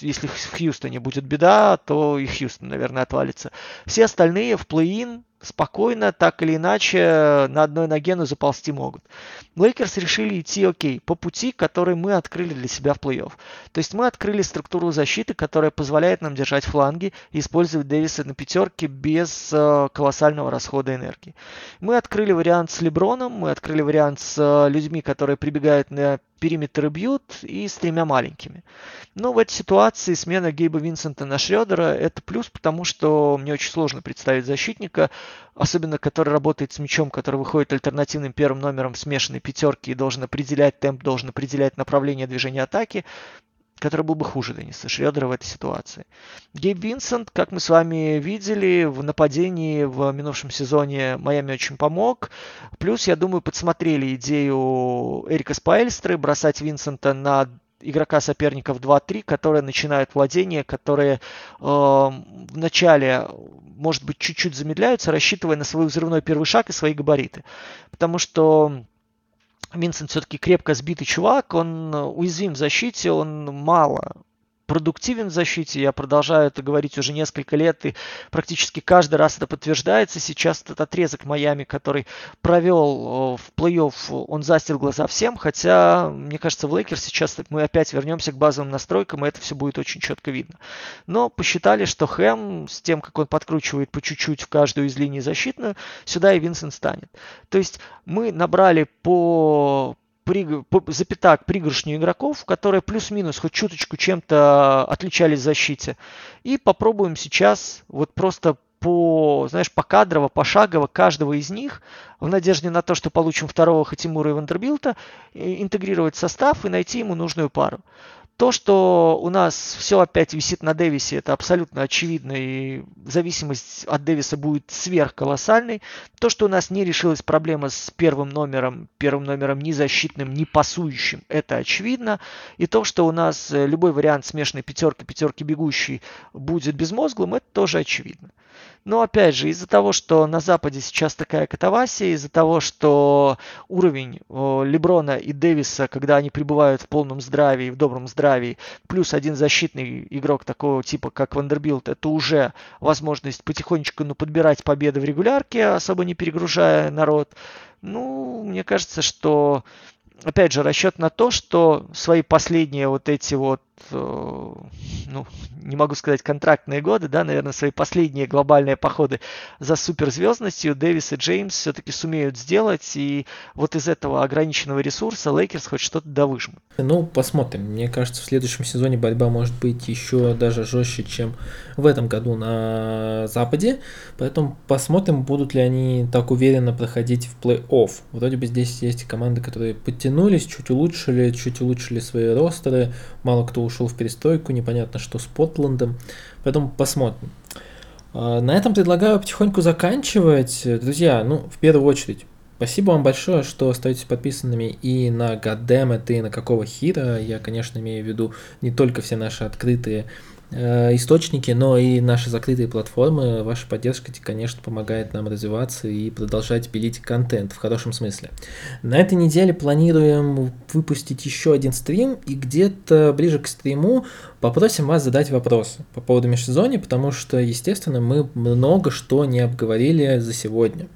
Speaker 1: если в Хьюстоне будет беда, то и Хьюстон, наверное, отвалится. Все остальные в плей-ин спокойно, так или иначе, на одной ноге, но заползти могут. Лейкерс решили идти, окей, по пути, который мы открыли для себя в плей-офф. То есть мы открыли структуру защиты, которая позволяет нам держать фланги и использовать Дэвиса на пятерке без э, колоссального расхода энергии. Мы открыли вариант с Леброном, мы открыли вариант с э, людьми, которые прибегают на периметр бьют и с тремя маленькими. Но в этой ситуации смена Гейба Винсента на Шредера это плюс, потому что мне очень сложно представить защитника, особенно который работает с мячом, который выходит альтернативным первым номером в смешанной пятерке и должен определять темп, должен определять направление движения атаки который был бы хуже Денниса Шредера в этой ситуации. Гейб Винсент, как мы с вами видели, в нападении в минувшем сезоне Майами очень помог. Плюс, я думаю, подсмотрели идею Эрика Спайльстры бросать Винсента на игрока соперников 2-3, которые начинают владение, которые э, в начале, может быть, чуть-чуть замедляются, рассчитывая на свой взрывной первый шаг и свои габариты. Потому что Винсент все-таки крепко сбитый чувак, он уязвим в защите, он мало продуктивен в защите. Я продолжаю это говорить уже несколько лет, и практически каждый раз это подтверждается. Сейчас этот отрезок Майами, который провел в плей-офф, он застил глаза всем, хотя, мне кажется, в Лейкер сейчас мы опять вернемся к базовым настройкам, и это все будет очень четко видно. Но посчитали, что Хэм с тем, как он подкручивает по чуть-чуть в каждую из линий защитную, сюда и Винсент станет. То есть мы набрали по запятак пригоршню игроков, которые плюс-минус хоть чуточку чем-то отличались в защите. И попробуем сейчас вот просто по, знаешь, по кадрово, пошагово каждого из них, в надежде на то, что получим второго Хатимура и Вандербилта, интегрировать состав и найти ему нужную пару. То, что у нас все опять висит на Дэвисе, это абсолютно очевидно, и зависимость от Дэвиса будет сверхколоссальной. То, что у нас не решилась проблема с первым номером, первым номером ни защитным, ни пасующим, это очевидно. И то, что у нас любой вариант смешанной пятерки, пятерки бегущей будет безмозглым, это тоже очевидно. Но опять же, из-за того, что на Западе сейчас такая катавасия, из-за того, что уровень Леброна и Дэвиса, когда они пребывают в полном здравии, в добром здравии, плюс один защитный игрок такого типа, как Вандербилд, это уже возможность потихонечку ну, подбирать победы в регулярке, особо не перегружая народ. Ну, мне кажется, что опять же, расчет на то, что свои последние вот эти вот ну, не могу сказать контрактные годы, да, наверное, свои последние глобальные походы за суперзвездностью Дэвис и Джеймс все-таки сумеют сделать, и вот из этого ограниченного ресурса Лейкерс хоть что-то довыжмут.
Speaker 2: Ну, посмотрим. Мне кажется, в следующем сезоне борьба может быть еще даже жестче, чем в этом году на Западе, поэтому посмотрим, будут ли они так уверенно проходить в плей-офф. Вроде бы здесь есть команды, которые подтянулись, чуть улучшили, чуть улучшили свои ростеры, мало кто ушел в перестройку, непонятно что с Портландом, поэтому посмотрим. А, на этом предлагаю потихоньку заканчивать. Друзья, ну, в первую очередь, спасибо вам большое, что остаетесь подписанными и на Goddammit, и на Какого Хира. Я, конечно, имею в виду не только все наши открытые источники, но и наши закрытые платформы. Ваша поддержка, конечно, помогает нам развиваться и продолжать пилить контент в хорошем смысле. На этой неделе планируем выпустить еще один стрим, и где-то ближе к стриму попросим вас задать вопросы по поводу межсезонья, потому что, естественно, мы много что не обговорили за сегодня.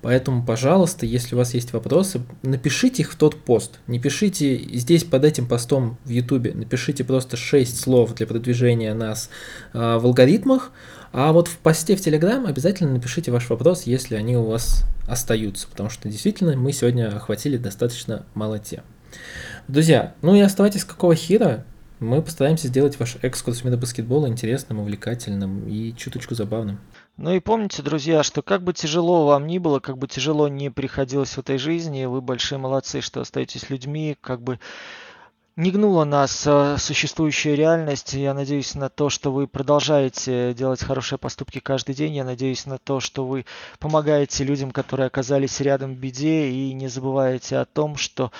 Speaker 2: Поэтому, пожалуйста, если у вас есть вопросы, напишите их в тот пост. Не пишите здесь под этим постом в YouTube, напишите просто 6 слов для продвижения нас э, в алгоритмах, а вот в посте в Telegram обязательно напишите ваш вопрос, если они у вас остаются, потому что действительно мы сегодня охватили достаточно мало тем. Друзья, ну и оставайтесь какого хера, мы постараемся сделать ваш экскурс в мира баскетбола интересным, увлекательным и чуточку забавным.
Speaker 1: Ну и помните, друзья, что как бы тяжело вам ни было, как бы тяжело не приходилось в этой жизни, вы большие молодцы, что остаетесь людьми, как бы не гнула нас а, существующая реальность. Я надеюсь на то, что вы продолжаете делать хорошие поступки каждый день. Я надеюсь на то, что вы помогаете людям, которые оказались рядом в беде, и не забываете о том, что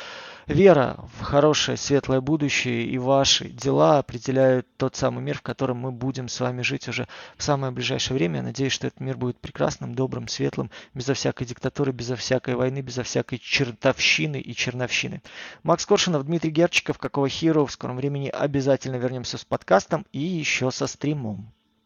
Speaker 1: Вера в хорошее, светлое будущее и ваши дела определяют тот самый мир, в котором мы будем с вами жить уже в самое ближайшее время. Я надеюсь, что этот мир будет прекрасным, добрым, светлым, безо всякой диктатуры, безо всякой войны, безо всякой чертовщины и черновщины. Макс Коршинов, Дмитрий Герчиков, какого хиру. В скором времени обязательно вернемся с подкастом и еще со стримом.